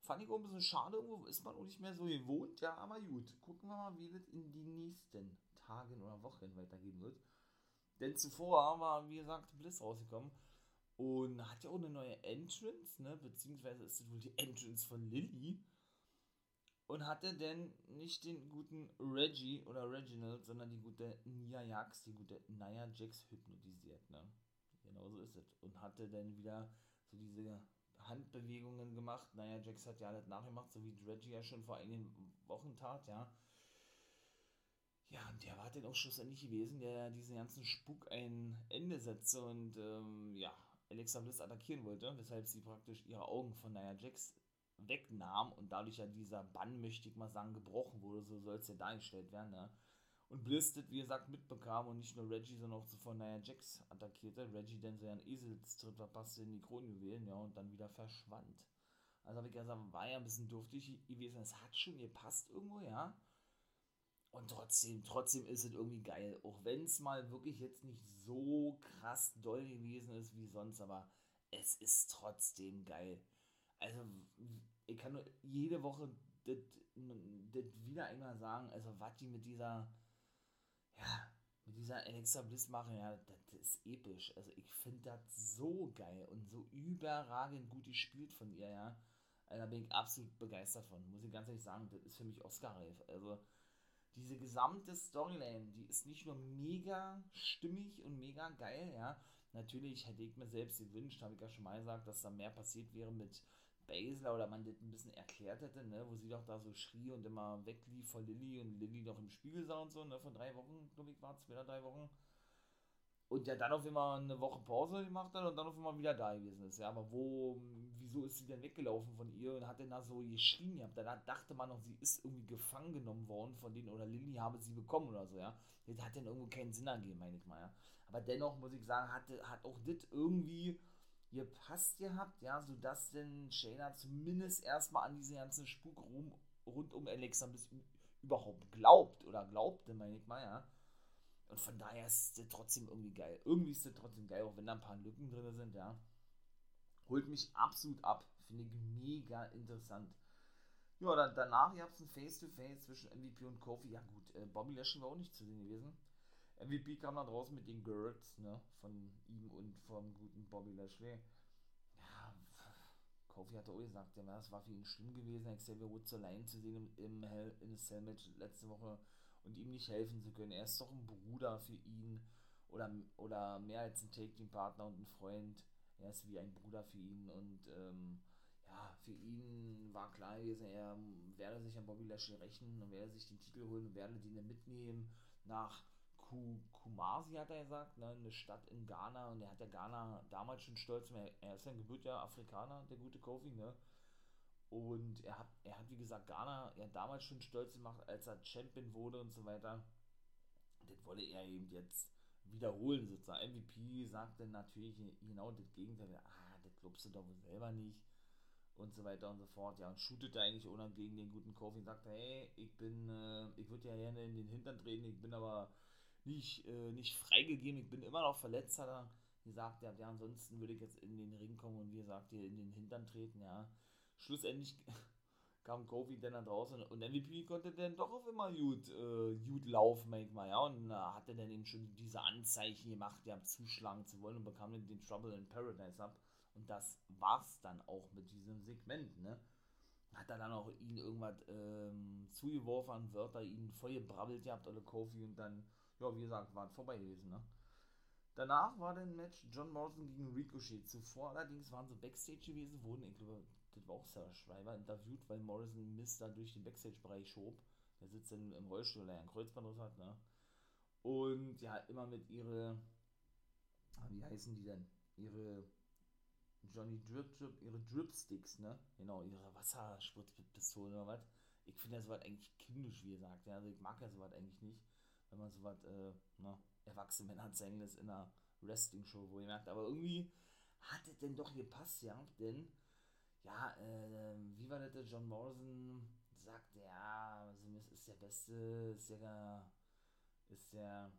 Fand ich auch ein bisschen schade, irgendwo ist man auch nicht mehr so gewohnt, ja, aber gut. Gucken wir mal, wie das in die nächsten Tagen oder Wochen weitergehen wird. Denn zuvor war, wie gesagt, Bliss rausgekommen und hat ja auch eine neue Entrance, ne, beziehungsweise ist das wohl die Entrance von Lilly und hatte denn nicht den guten Reggie oder Reginald, sondern die gute Nia Jax, die gute Nia Jax hypnotisiert, ne? Genauso ist es. Und hatte dann wieder so diese Handbewegungen gemacht. Nia Jax hat ja alles nachgemacht, so wie Reggie ja schon vor einigen Wochen tat, ja. Ja, und der war dann auch schlussendlich gewesen, der diesen ganzen Spuk ein Ende setzte und ähm, ja, Alexa Bliss attackieren wollte, weshalb sie praktisch ihre Augen von Nia Jax wegnahm und dadurch ja dieser Bann, möchte ich mal sagen, gebrochen wurde, so soll es ja dargestellt werden, ne? Und Blistet, wie gesagt, mitbekam und nicht nur Reggie, sondern auch zuvor Nia Jax attackierte. Reggie dann so einen Eselstritt verpasste in die Kronjuwelen, ja, und dann wieder verschwand. Also habe ich gesagt, war ja ein bisschen dürftig gewesen. Es hat schon gepasst irgendwo, ja. Und trotzdem, trotzdem ist es irgendwie geil. Auch wenn es mal wirklich jetzt nicht so krass doll gewesen ist wie sonst, aber es ist trotzdem geil. Also, ich kann nur jede Woche das wieder einmal sagen, also was die mit dieser, ja, mit dieser Alexa Bliss machen, ja, das ist episch. Also ich finde das so geil und so überragend gut gespielt von ihr, ja. Also da bin ich absolut begeistert von, muss ich ganz ehrlich sagen. Das ist für mich Oscar-reif. Also diese gesamte Storyline, die ist nicht nur mega stimmig und mega geil, ja. Natürlich hätte ich mir selbst gewünscht, habe ich ja schon mal gesagt, dass da mehr passiert wäre mit Basler oder man das ein bisschen erklärt hätte, ne, wo sie doch da so schrie und immer weglief vor Lilly und Lilly doch im Spiegel sah und so, ne, von drei Wochen, glaube ich, war zwei oder drei Wochen. Und ja dann auf immer eine Woche Pause gemacht hat und dann auf immer wieder da gewesen ist. Ja, aber wo, wieso ist sie denn weggelaufen von ihr und hat denn da so geschrien gehabt? Da dachte man noch, sie ist irgendwie gefangen genommen worden von denen oder Lilly habe sie bekommen oder so, ja. Das hat dann irgendwo keinen Sinn ergeben, meine ich mal, ja. Aber dennoch muss ich sagen, hat, hat auch das irgendwie gepasst gehabt, ja, sodass denn Shayna zumindest erstmal an diesen ganzen Spuk rum, rund um Alexa bis überhaupt glaubt oder glaubte, meine ich mal, ja. Und von daher ist das trotzdem irgendwie geil. Irgendwie ist das trotzdem geil, auch wenn da ein paar Lücken drin sind, ja. Holt mich absolut ab. Finde ich mega interessant. Ja, dann, danach gab es ein Face-to-Face zwischen MVP und Kofi. Ja, gut, äh, Bobby Lashley war auch nicht zu sehen gewesen. MVP kam da draußen mit den Girls, ne, von ihm und vom guten Bobby Lashley. Ja, Kofi hatte auch gesagt, ja, das war für ihn schlimm gewesen, Xavier Woods allein zu sehen im, Hell in Cell Match letzte Woche und ihm nicht helfen zu können. Er ist doch ein Bruder für ihn oder, oder mehr als ein Take-Team-Partner und ein Freund. Er ist wie ein Bruder für ihn und ähm, ja, für ihn war klar gewesen, er werde sich an Bobby Lashley rächen und werde sich den Titel holen und werde den mitnehmen nach Kumasi, hat er gesagt, ne, eine Stadt in Ghana und er hat ja Ghana damals schon stolz, er ist ja ein gebürtiger Afrikaner, der gute Kofi, ne? Und er hat, er hat, wie gesagt, Ghana ja damals schon stolz gemacht, als er Champion wurde und so weiter. Das wolle er eben jetzt wiederholen, sozusagen. MVP sagte natürlich genau das Gegenteil. Ah, das glaubst du doch selber nicht. Und so weiter und so fort. Ja, und shootete eigentlich ohne gegen den guten Kofi und sagte, hey, ich bin, äh, ich würde ja gerne in den Hintern treten, ich bin aber nicht, äh, nicht freigegeben. Ich bin immer noch verletzt, hat er gesagt. Ja, ansonsten würde ich jetzt in den Ring kommen und wie gesagt, hier in den Hintern treten, ja. Schlussendlich [laughs] kam Kofi dann da draußen und MVP konnte dann doch auf immer gut, äh, gut laufen, manchmal, ja. Und äh, hatte dann eben schon diese Anzeichen gemacht, ja, zuschlagen zu wollen und bekam dann den Trouble in Paradise ab. Und das war's dann auch mit diesem Segment, ne? Hat er dann auch ihn irgendwas ähm, zugeworfen Wörter, ihn voll gebrabbelt gehabt, oder Kofi, und dann ja, wie gesagt, war vorbei gewesen. Ne? Danach war dann ein Match John Morrison gegen Ricochet. Zuvor allerdings waren sie Backstage gewesen, wurden, ich glaube, das war auch Sarah Schreiber, interviewt, weil Morrison Mist da durch den Backstage-Bereich schob. Der sitzt dann im Rollstuhl, der einen Kreuzband hat, ne? Und ja, immer mit ihre, ah, wie heißen die denn? Ihre Johnny Drip Drip, ihre Dripsticks, ne? Genau, ihre Wasserspritzpistolen oder was. Ich finde das sowas eigentlich kindisch, wie gesagt. Ja, also ich mag ja sowas eigentlich nicht wenn man so was, äh, na, erwachsene Männer zeigen lässt in einer Wrestling-Show, wo ihr merkt, aber irgendwie hat es denn doch gepasst, ja, denn, ja, äh, wie war das, John Morrison sagt, ja, Smith ist der Beste, ist der, ist der,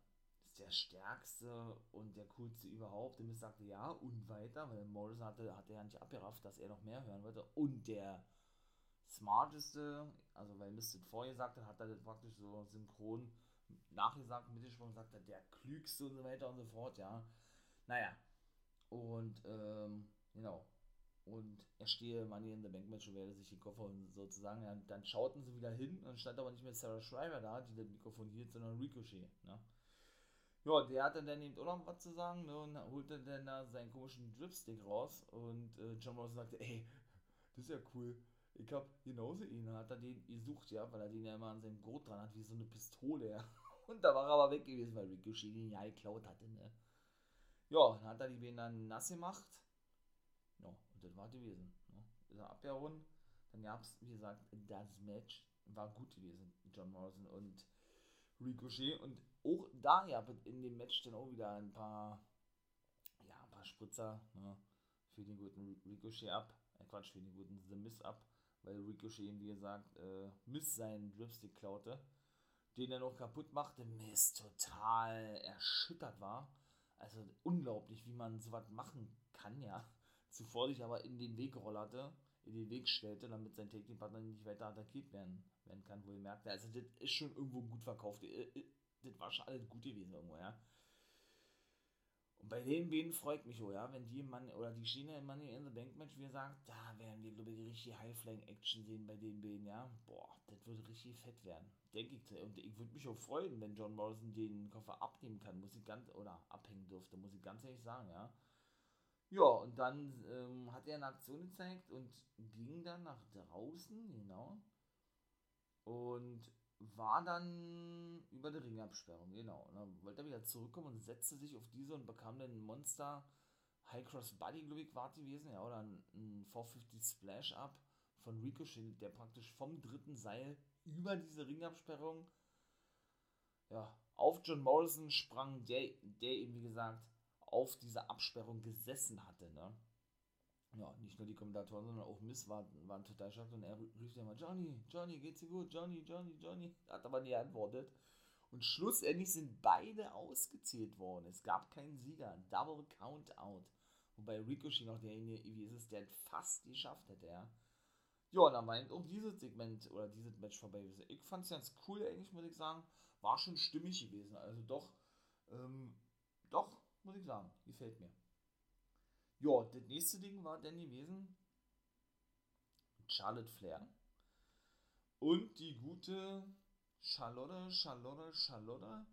ist der Stärkste und der Coolste überhaupt. Und Miss sagte ja und weiter, weil Morrison hatte, hatte ja nicht abgerafft, dass er noch mehr hören wollte. Und der Smarteste, also weil Mist vorher gesagt hat, hat er das praktisch so synchron nachgesagt, mitgesprochen, sagt er, der klügste und so weiter und so fort, ja. Naja. Und, ähm, genau. Und er stehe Money in the Bank Match und werde sich den Koffer und sozusagen, ja, dann schauten sie wieder hin und stand aber nicht mehr Sarah Schreiber da, die das Mikrofon hielt, sondern Ricochet, ne. Ja, der hatte dann eben auch noch was zu sagen, ne, und holte dann da seinen komischen Dripstick raus und äh, John Morrison sagte, ey, das ist ja cool ich hab genauso ihn, hat er den gesucht, ja, weil er den ja immer an seinem Gurt dran hat, wie so eine Pistole, ja. Und da war er aber weg gewesen, weil Ricochet ihn ja geklaut hatte, ne. Ja, dann hat er die Beine dann nass gemacht. Ja, und das war gewesen. Ne? Ist er abgehauen. Dann gab es, wie gesagt, das Match. War gut gewesen, John Morrison und Ricochet. Und auch da gab es in dem Match dann auch wieder ein paar, ja, ein paar Spritzer ne, für den guten Ricochet ab. Äh, Quatsch, für den guten The Miss ab weil Ricochet, wie gesagt, äh, Miss seinen Dripstick klaute. Den er noch kaputt machte, Mist total erschüttert war. Also unglaublich, wie man sowas machen kann, ja. [laughs] Zuvor sich aber in den Weg rollerte, in den Weg stellte, damit sein Take-Team-Partner nicht weiter attackiert werden, werden kann, wo ihr merkt, also das ist schon irgendwo gut verkauft. Äh, äh, das war schon alles gut gewesen irgendwo, ja. Und bei den beiden freut mich, oh ja, wenn die Mann oder die Schiene im Money in the Bank Match, wie gesagt, da werden wir, glaube ich, richtig High-Flying-Action sehen bei den beiden, ja. Boah, das wird richtig fett werden. Denke ich. Und ich würde mich auch freuen, wenn John Morrison den Koffer abnehmen kann, muss ich ganz, oder abhängen dürfte, muss ich ganz ehrlich sagen, ja. Ja, und dann ähm, hat er eine Aktion gezeigt und ging dann nach draußen, genau. Und war dann über die Ringabsperrung, genau. Und dann wollte er wieder zurückkommen und setzte sich auf diese und bekam dann einen Monster High Cross Body, glaube ich, war gewesen, ja, oder ein, ein 450 Splash Up von Ricochet, der praktisch vom dritten Seil über diese Ringabsperrung ja, auf John Morrison sprang, der, der eben, wie gesagt, auf dieser Absperrung gesessen hatte, ne? Ja, nicht nur die Kommentatoren, sondern auch Miss waren, waren total schockiert und er rief immer, Johnny, Johnny, geht's dir gut? Johnny, Johnny, Johnny. [laughs] Hat aber nie geantwortet. Und schlussendlich sind beide ausgezählt worden. Es gab keinen Sieger. Double Count Out. Wobei Ricochet noch derjenige wie ist, der fast geschafft hätte, ja. Ja, dann war eben auch dieses Segment oder dieses Match vorbei gewesen. Ich fand es ganz cool, eigentlich, muss ich sagen. War schon stimmig gewesen. Also doch, ähm, doch, muss ich sagen, gefällt mir. Ja, das nächste Ding war dann gewesen Charlotte Flair. Und die gute Charlotte, Charlotte, Charlotte.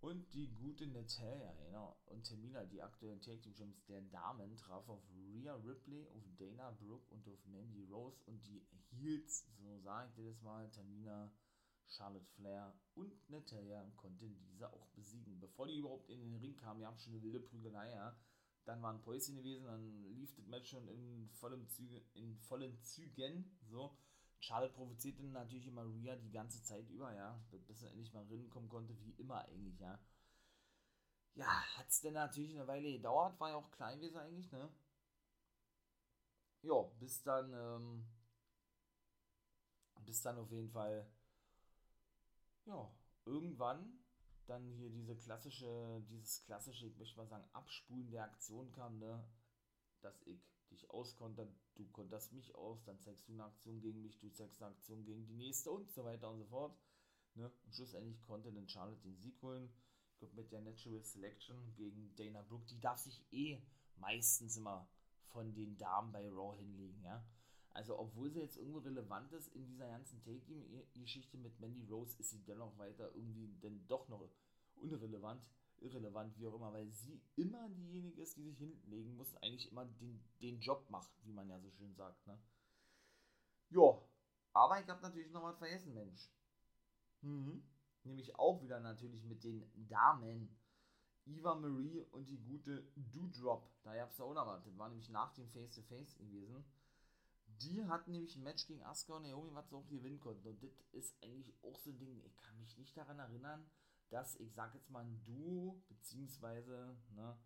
Und die gute Natalia, genau. Und Tamina, die aktuellen Take Team Champions der Damen, traf auf Rhea Ripley, auf Dana Brooke und auf Mandy Rose. Und die Heels, so sage ich dir das mal, Tamina, Charlotte Flair und Natalia konnten diese auch besiegen. Bevor die überhaupt in den Ring kamen, wir haben schon eine wilde Prügelei, ja dann war ein Päuschen gewesen, dann lief das Match schon in vollen, Züge, in vollen Zügen. So. Charlotte provozierte natürlich immer Rhea die ganze Zeit über, ja, bis er endlich mal rinkommen konnte, wie immer eigentlich, ja. Ja, hat es denn natürlich eine Weile gedauert, war ja auch klein gewesen eigentlich, ne? Ja, bis dann, ähm, bis dann auf jeden Fall, ja, irgendwann dann hier diese klassische, dieses klassische, ich möchte mal sagen, Abspulen der Aktion kam, ne? Dass ich dich auskonter, du konterst mich aus, dann zeigst du eine Aktion gegen mich, du zeigst eine Aktion gegen die nächste und so weiter und so fort. Ne? Und schlussendlich konnte dann Charlotte den Sieg holen. Ich glaube, mit der Natural Selection gegen Dana Brooke, die darf sich eh meistens immer von den Damen bei Raw hinlegen, ja. Also, obwohl sie jetzt irgendwo relevant ist in dieser ganzen Take-Team-Geschichte mit Mandy Rose, ist sie dennoch weiter irgendwie denn doch noch unrelevant, irrelevant, wie auch immer, weil sie immer diejenige ist, die sich hinlegen muss, eigentlich immer den, den Job macht, wie man ja so schön sagt, ne? Ja, aber ich habe natürlich noch was vergessen, Mensch. Mhm. Nämlich auch wieder natürlich mit den Damen. Eva Marie und die gute Doodrop. Da gab es auch noch was. Das war nämlich nach dem Face-to-Face -face gewesen. Die hatten nämlich ein Match gegen Asuka und Naomi, was sie auch gewinnen konnten. Und das ist eigentlich auch so ein Ding. Ich kann mich nicht daran erinnern, dass, ich sag jetzt mal, ein Duo, beziehungsweise, ne,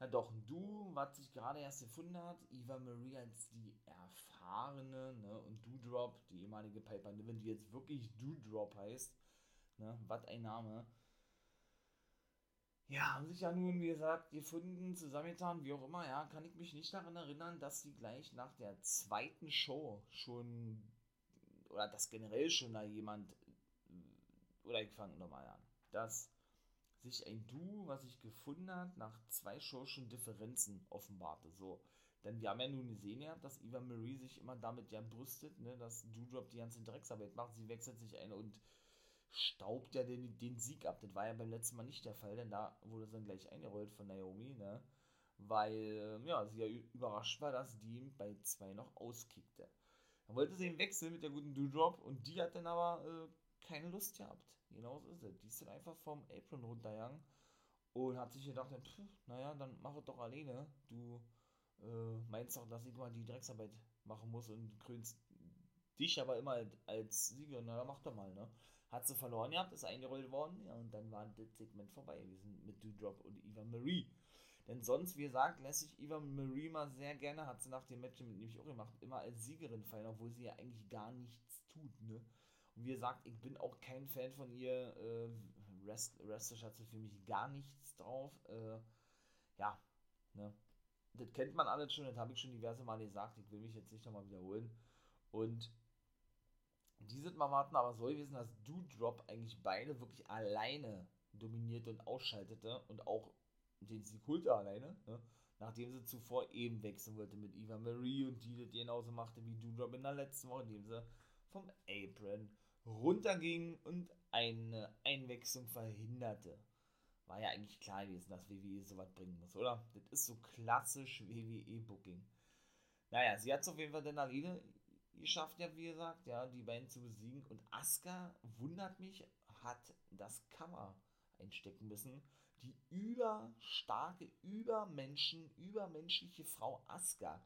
ja doch, ein Duo, was sich gerade erst gefunden hat, Eva Marie als die erfahrene, ne, und Doodrop, die ehemalige Piper Niven, die jetzt wirklich Doodrop heißt, ne, was ein Name, ja, haben sich ja nun, wie gesagt, gefunden, zusammengetan, wie auch immer, ja, kann ich mich nicht daran erinnern, dass sie gleich nach der zweiten Show schon, oder dass generell schon da jemand, oder ich fange nochmal an, dass sich ein Duo, was sich gefunden hat, nach zwei Shows schon Differenzen offenbarte. So. Denn wir haben ja nun gesehen, ja, dass Eva Marie sich immer damit ja brüstet, ne, dass Doodrop die ganze Drecksarbeit macht. Sie wechselt sich ein und staubt ja den, den Sieg ab. Das war ja beim letzten Mal nicht der Fall, denn da wurde es dann gleich eingerollt von Naomi, ne? Weil, ja, sie ja überrascht war, dass die bei zwei noch auskickte. Dann wollte sie ihn wechseln mit der guten Doodrop und die hat dann aber äh, keine Lust gehabt. Genau so ist es. Die ist dann einfach vom Apron runtergegangen und hat sich gedacht, pff, naja, dann mach es doch alleine. Du äh, meinst doch, dass ich mal die Drecksarbeit machen muss und krönst dich aber immer als Sieger. Na, dann mach doch mal, ne? Hat sie verloren gehabt, ist eingerollt worden, ja, und dann war das Segment vorbei. Wir sind mit Doodrop und Eva Marie. Denn sonst, wie gesagt, lässt sich Eva Marie mal sehr gerne, hat sie nach dem Match nämlich auch gemacht, immer als Siegerin feiern, obwohl sie ja eigentlich gar nichts tut, ne? Und wie gesagt, ich bin auch kein Fan von ihr. Äh, Rest, Restisch hat sie für mich gar nichts drauf. Äh, ja, ne? Das kennt man alles schon, das habe ich schon diverse Mal gesagt. Ich will mich jetzt nicht nochmal wiederholen. Und dieses Mal warten aber so gewesen, dass Doodrop eigentlich beide wirklich alleine dominiert und ausschaltete und auch den Sikulte alleine, ne? nachdem sie zuvor eben wechseln wollte mit Eva Marie und die das genauso machte wie Doodrop in der letzten Woche, indem sie vom Apron runterging und eine Einwechslung verhinderte. War ja eigentlich klar gewesen, dass WWE sowas bringen muss, oder? Das ist so klassisch WWE-Booking. Naja, sie hat es auf jeden Fall dann alleine geschafft, ja, wie gesagt, ja, die beiden zu besiegen. Und Asuka, wundert mich, hat das Cover einstecken müssen. Die überstarke, übermenschen, übermenschliche Frau Asuka,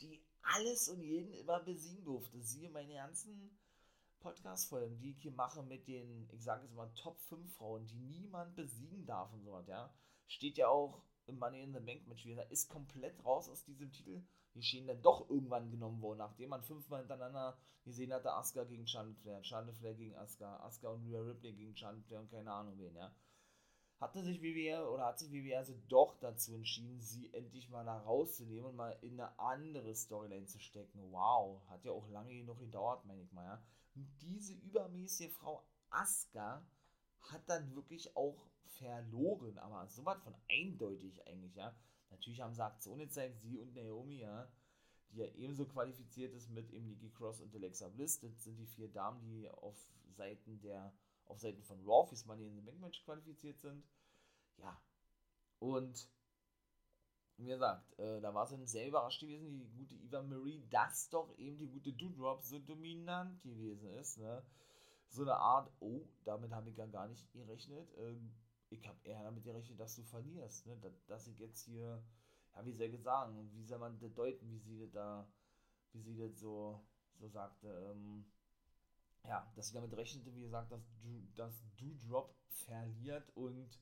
die alles und jeden immer besiegen durfte. Siehe meine ganzen Podcast-Folgen, die ich hier mache mit den, ich sage jetzt mal, Top 5 Frauen, die niemand besiegen darf und so was, ja. Steht ja auch im Money in the Bank Match, wie ist komplett raus aus diesem Titel. Die Schienen dann doch irgendwann genommen worden, nachdem man fünfmal hintereinander gesehen hatte, Asuka gegen Charlotte Flair, Charlotte Flair gegen Asuka, Asuka und Rhea Ripley gegen Charlotte Flair und keine Ahnung wen, ja. Hatte sich WWE oder hat sich WWE also doch dazu entschieden, sie endlich mal da rauszunehmen und mal in eine andere Storyline zu stecken. Wow, hat ja auch lange genug gedauert, meine ich mal, ja. Und diese übermäßige Frau Asuka hat dann wirklich auch verloren, aber sowas von eindeutig eigentlich, ja. Natürlich haben sie Aktionen sie und Naomi, ja, die ja ebenso qualifiziert ist mit eben Nikki Cross und Alexa Bliss. Das sind die vier Damen, die auf Seiten der, auf Seiten von Raw fürs Money in the Bank Match qualifiziert sind. Ja. Und wie gesagt, äh, da war sie sehr überrascht gewesen, die gute Eva Marie, dass doch eben die gute Doodrop so dominant gewesen ist, ne? So eine Art, oh, damit habe ich ja gar nicht gerechnet. Ähm, ich habe eher damit gerechnet, dass du verlierst, ne? dass, dass ich jetzt hier, ja, wie soll ich sagen, wie soll man das deuten, wie sie das da, wie sie das so, so sagte, ähm, ja, dass sie damit rechnete, wie gesagt, dass du, dass du Drop verliert und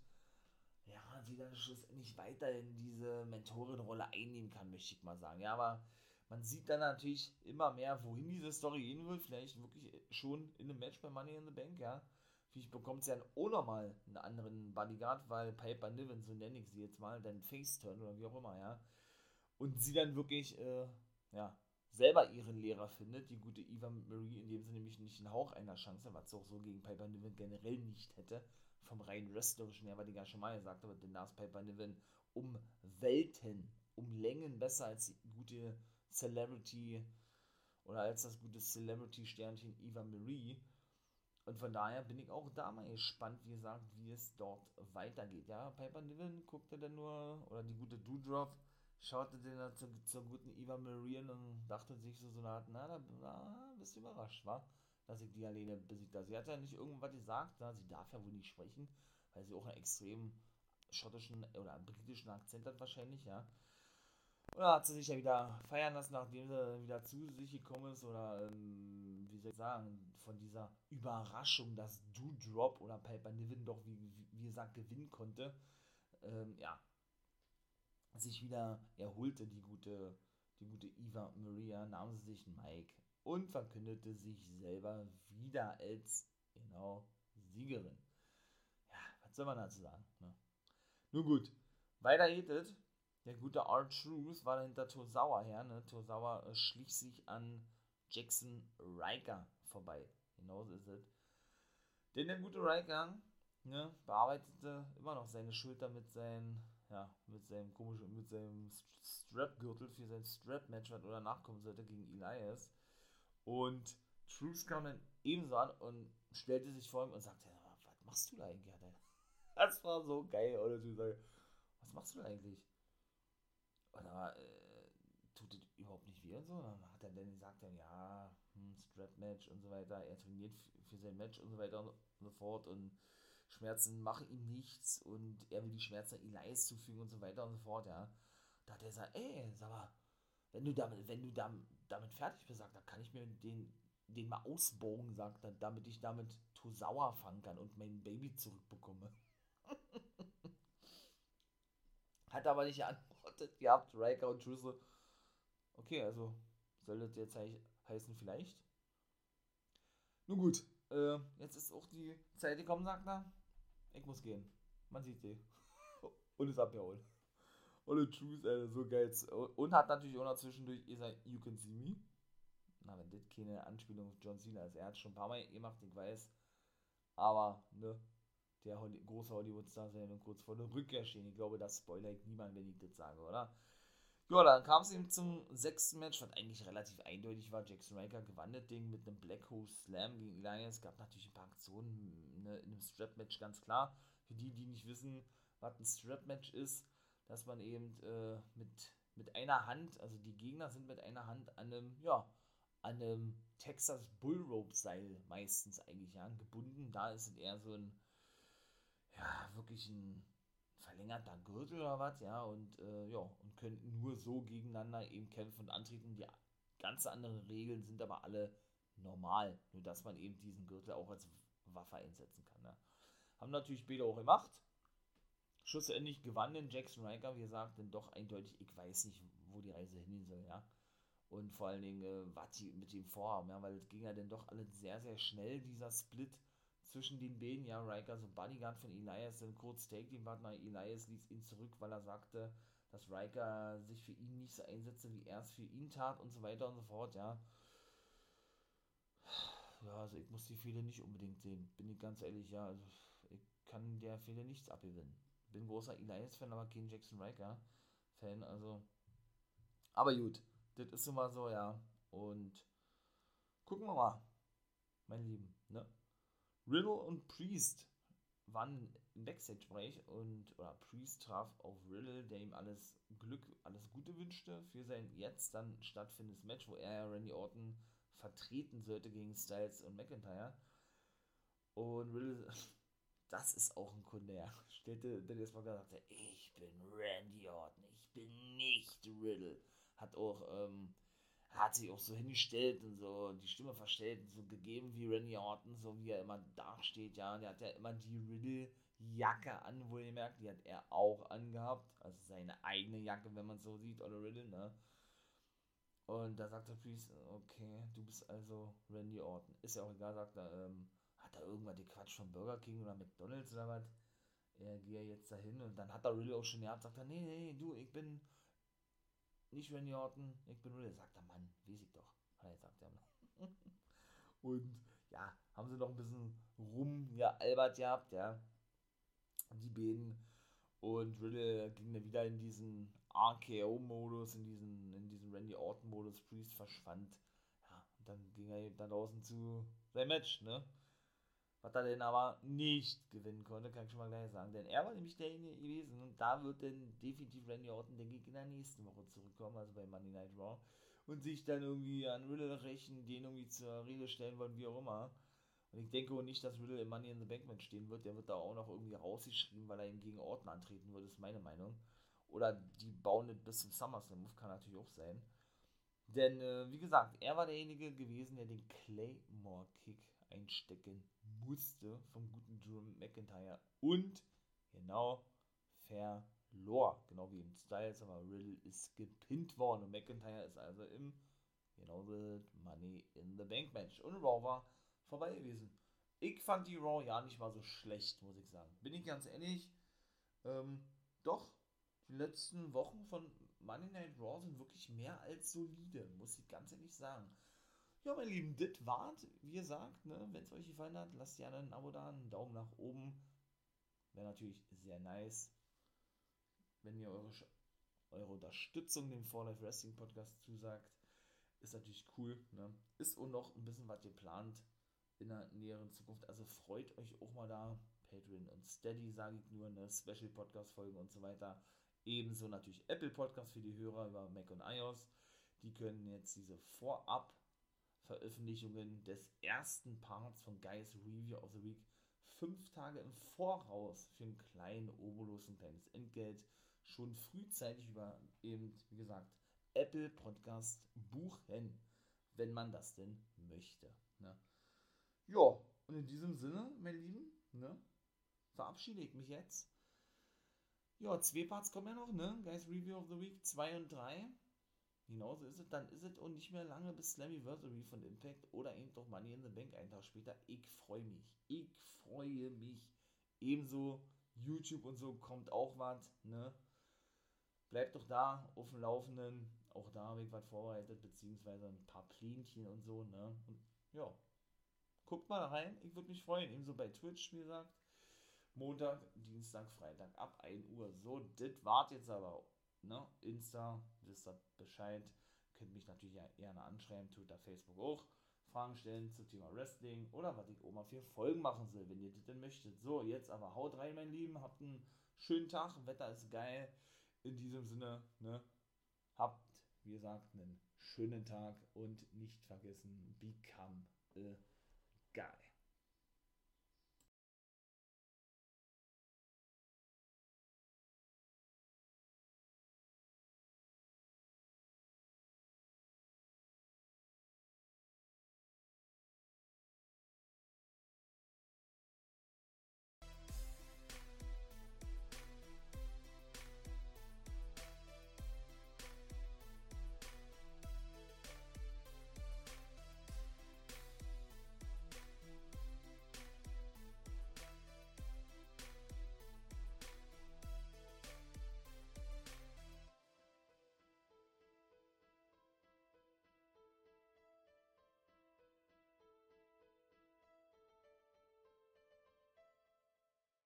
ja, sie dann schlussendlich weiter in diese Mentorenrolle einnehmen kann, möchte ich mal sagen. Ja, aber man sieht dann natürlich immer mehr, wohin diese Story gehen will. Vielleicht wirklich schon in einem Match bei Money in the Bank, ja. Vielleicht bekommt sie dann auch nochmal einen anderen Bodyguard, weil Piper Niven, so nenne ich sie jetzt mal, dann Face-Turn oder wie auch immer, ja. Und sie dann wirklich, äh, ja, selber ihren Lehrer findet, die gute Eva Marie, indem sie nämlich nicht einen Hauch einer Chance, was sie auch so gegen Piper Niven generell nicht hätte, vom rein wrestlerischen her, weil die gar schon mal gesagt habe, denn ist Piper Niven um Welten, um Längen besser als die gute Celebrity oder als das gute Celebrity-Sternchen Eva Marie. Und von daher bin ich auch da mal gespannt, wie gesagt, wie es dort weitergeht. Ja, Piper Niven guckte dann nur, oder die gute Doodrop, schaute dann zur, zur guten Eva Marie und dachte sich so, so eine Art, na, da na, bist du überrascht, wa? Dass ich die alleine besiegt habe. Sie hat ja nicht irgendwas gesagt, na, sie darf ja wohl nicht sprechen, weil sie auch einen extrem schottischen oder britischen Akzent hat wahrscheinlich, ja. Oder hat sie sich ja wieder feiern lassen, nachdem sie wieder zu sich gekommen ist oder, ähm, ich sagen, von dieser Überraschung, dass Doodrop oder Piper Niven doch, wie, wie gesagt, gewinnen konnte, ähm, ja, sich wieder erholte, die gute, die gute Eva Maria, nahm sie sich Mike und verkündete sich selber wieder als, genau, Siegerin. Ja, was soll man dazu sagen, ne? Nun gut, weiter geht es. Der gute R-Truth war hinter Tosawa her, ne? Tosawa äh, schlich sich an Jackson Riker vorbei. Genauso ist es. Denn der gute Riker ne, bearbeitete immer noch seine Schulter mit seinem, ja, mit seinem komischen, mit seinem Strap-Gürtel für sein Strap-Match, was oder nachkommen sollte gegen Elias. Und Truth kam dann ebenso an und stellte sich vor ihm und sagte, was machst du da eigentlich? [laughs] Das war so geil, oder? Was machst du da eigentlich? Und aber, äh, tut das weh und so? Dann hat er dann gesagt, ja, hm, Strap-Match und so weiter. Er trainiert für sein Match und so weiter und so fort und Schmerzen machen ihm nichts und er will die Schmerzen Elias zufügen und so weiter und so fort, ja. Da hat er gesagt, ey, sag mal, wenn du damit, wenn du damit, fertig bist, sagt, dann kann ich mir den, den mal ausbogen, sagt er, damit ich damit Tosawa fangen kann und mein Baby zurückbekomme. [laughs] hat aber nicht geantwortet gehabt, Riker und Trussell. Okay, also soll das jetzt heißen vielleicht? Nun gut, äh, jetzt ist auch die Zeit gekommen, sagt er. Ich muss gehen. Man sieht sie. [laughs] Und ist abgeholt. Ohne Truth, Alter, so geil. Und hat natürlich auch noch zwischendurch gesagt, You can see me. Na, wenn das keine Anspielung auf John Cena ist. Er hat schon ein paar Mal gemacht, ich weiß. Aber, ne, der Holly große Hollywood-Star sein und kurz vor der Rückkehr stehen. Ich glaube, das spoilert niemand, wenn ich das sage, oder? Ja, dann kam es eben zum sechsten Match, was eigentlich relativ eindeutig war. Jackson Riker gewann das Ding mit einem Black Hole Slam gegen Elias. Es gab natürlich ein paar Aktionen ne, in einem Strap-Match, ganz klar. Für die, die nicht wissen, was ein Strap-Match ist, dass man eben äh, mit, mit einer Hand, also die Gegner sind mit einer Hand an einem, ja, an einem Texas Bullrope-Seil meistens eigentlich, ja, gebunden. Da ist es eher so ein, ja, wirklich ein verlängerter Gürtel oder was, ja, und äh, ja, und können nur so gegeneinander eben kämpfen und antreten. Die ganz anderen Regeln sind aber alle normal, nur dass man eben diesen Gürtel auch als Waffe einsetzen kann. Ne? Haben natürlich später auch gemacht. Schlussendlich gewann den Jackson Riker, wie gesagt, denn doch eindeutig, ich weiß nicht, wo die Reise hingehen soll, ja. Und vor allen Dingen, äh, was die mit ihm vorhaben, ja, weil es ging ja dann doch alles sehr, sehr schnell, dieser Split zwischen den beiden, ja, Riker, so Bodyguard von Elias, dann kurz Take Team Partner, Elias ließ ihn zurück, weil er sagte, dass Riker sich für ihn nicht so einsetzte, wie er es für ihn tat und so weiter und so fort, ja. Ja, also ich muss die Fehler nicht unbedingt sehen, bin ich ganz ehrlich, ja, also ich kann der Fehler nichts abgewinnen. Bin großer Elias-Fan, aber kein Jackson Riker-Fan, also. Aber gut, das ist immer so, ja. Und gucken wir mal, mein Lieben, ne? Riddle und Priest waren im Backstage-Bereich und oder Priest traf auf Riddle, der ihm alles Glück, alles Gute wünschte für sein jetzt dann stattfindendes Match, wo er Randy Orton vertreten sollte gegen Styles und McIntyre. Und Riddle, [laughs] das ist auch ein Kunde, ja. Stellte der jetzt mal gesagt, ich bin Randy Orton, ich bin nicht Riddle. Hat auch ähm, hat sich auch so hingestellt und so die Stimme verstellt, so gegeben wie Randy Orton, so wie er immer dasteht, ja. Und er hat ja immer die Riddle-Jacke an, wo ihr merkt, die hat er auch angehabt. Also seine eigene Jacke, wenn man es so sieht, oder Riddle, ne? Und da sagt der Priest, okay, du bist also Randy Orton. Ist ja auch egal, sagt er, ähm, hat er irgendwas die Quatsch von Burger King oder McDonalds oder was? Er geht jetzt dahin und dann hat er Riddle auch schon gehabt, sagt er, nee, nee, du, ich bin nicht Randy Orton, ich bin Riddle. Sagt der Mann, weiß ich doch. Hat er gesagt. [laughs] Und ja, haben sie noch ein bisschen rum, ja, Albert gehabt, ja. Die beiden. Und Riddle ging dann wieder in diesen RKO-Modus, in diesen, in diesen Randy Orton-Modus. Priest verschwand. Ja, und dann ging er da draußen zu sein Match, ne? Was er denn aber nicht gewinnen konnte, kann ich schon mal gleich sagen. Denn er war nämlich derjenige gewesen und da wird dann definitiv Randy Orton, denke ich, in der nächsten Woche zurückkommen, also bei Monday Night Raw. Und sich dann irgendwie an Riddle rächen, den irgendwie zur Rede stellen wollen, wie auch immer. Und ich denke auch nicht, dass Riddle im Money in the Bank Match stehen wird. Der wird da auch noch irgendwie rausgeschrieben, weil er ihm gegen Orton antreten würde, ist meine Meinung. Oder die bauen das bis zum SummerSlam-Move, kann natürlich auch sein. Denn, äh, wie gesagt, er war derjenige gewesen, der den Claymore-Kick einstecken musste vom guten Drew McIntyre und genau verlor. Genau wie im Styles, aber Riddle ist gepinnt worden und McIntyre ist also im genau the Money in the Bank Match. Und Raw war vorbei gewesen. Ich fand die Raw ja nicht mal so schlecht, muss ich sagen. Bin ich ganz ehrlich. Ähm, doch, die letzten Wochen von Money Night Raw sind wirklich mehr als solide, muss ich ganz ehrlich sagen. Ja, meine Lieben, das war's. Wie gesagt, ne, wenn es euch gefallen hat, lasst gerne ein Abo da, einen Daumen nach oben. Wäre natürlich sehr nice, wenn ihr eure, eure Unterstützung dem For Life Wrestling Podcast zusagt. Ist natürlich cool. Ne? Ist auch noch ein bisschen was geplant in der näheren Zukunft. Also freut euch auch mal da. Patreon und Steady, sage ich nur, eine Special Podcast Folgen und so weiter. Ebenso natürlich Apple Podcast für die Hörer über Mac und iOS. Die können jetzt diese Vorab Veröffentlichungen des ersten Parts von Guys Review of the Week fünf Tage im Voraus für einen kleinen Obolus, ein kleines Entgelt, schon frühzeitig über eben, wie gesagt, Apple Podcast buchen, wenn man das denn möchte. Ne? Ja, und in diesem Sinne, meine Lieben, ne, verabschiede ich mich jetzt. Ja, zwei Parts kommen ja noch, ne? Guys Review of the Week 2 und 3. genauso ist es, dann ist es auch nicht mehr lange bis Slammiversary von Impact oder eben doch Money in the Bank einen Tag später. Ich freue mich. Ich freue mich. Ebenso YouTube und so kommt auch was, ne? Bleibt doch da auf dem Laufenden. Auch da habe ich was vorbereitet, beziehungsweise ein paar Plänchen und so, ne? Und ja, guckt mal rein. Ich würde mich freuen. Ebenso bei Twitch, wie gesagt. Montag, Dienstag, Freitag ab 1 Uhr. So, das wart jetzt aber. Ne? Insta, wisst ihr Bescheid. Könnt mich natürlich gerne anschreiben, Twitter, Facebook auch. Fragen stellen zum Thema Wrestling oder was ich Oma für Folgen machen soll, wenn ihr das denn möchtet. So, jetzt aber haut rein, mein Lieben. Habt einen schönen Tag. Wetter ist geil. In diesem Sinne, ne? Habt, wie gesagt, einen schönen Tag und nicht vergessen, become a guy.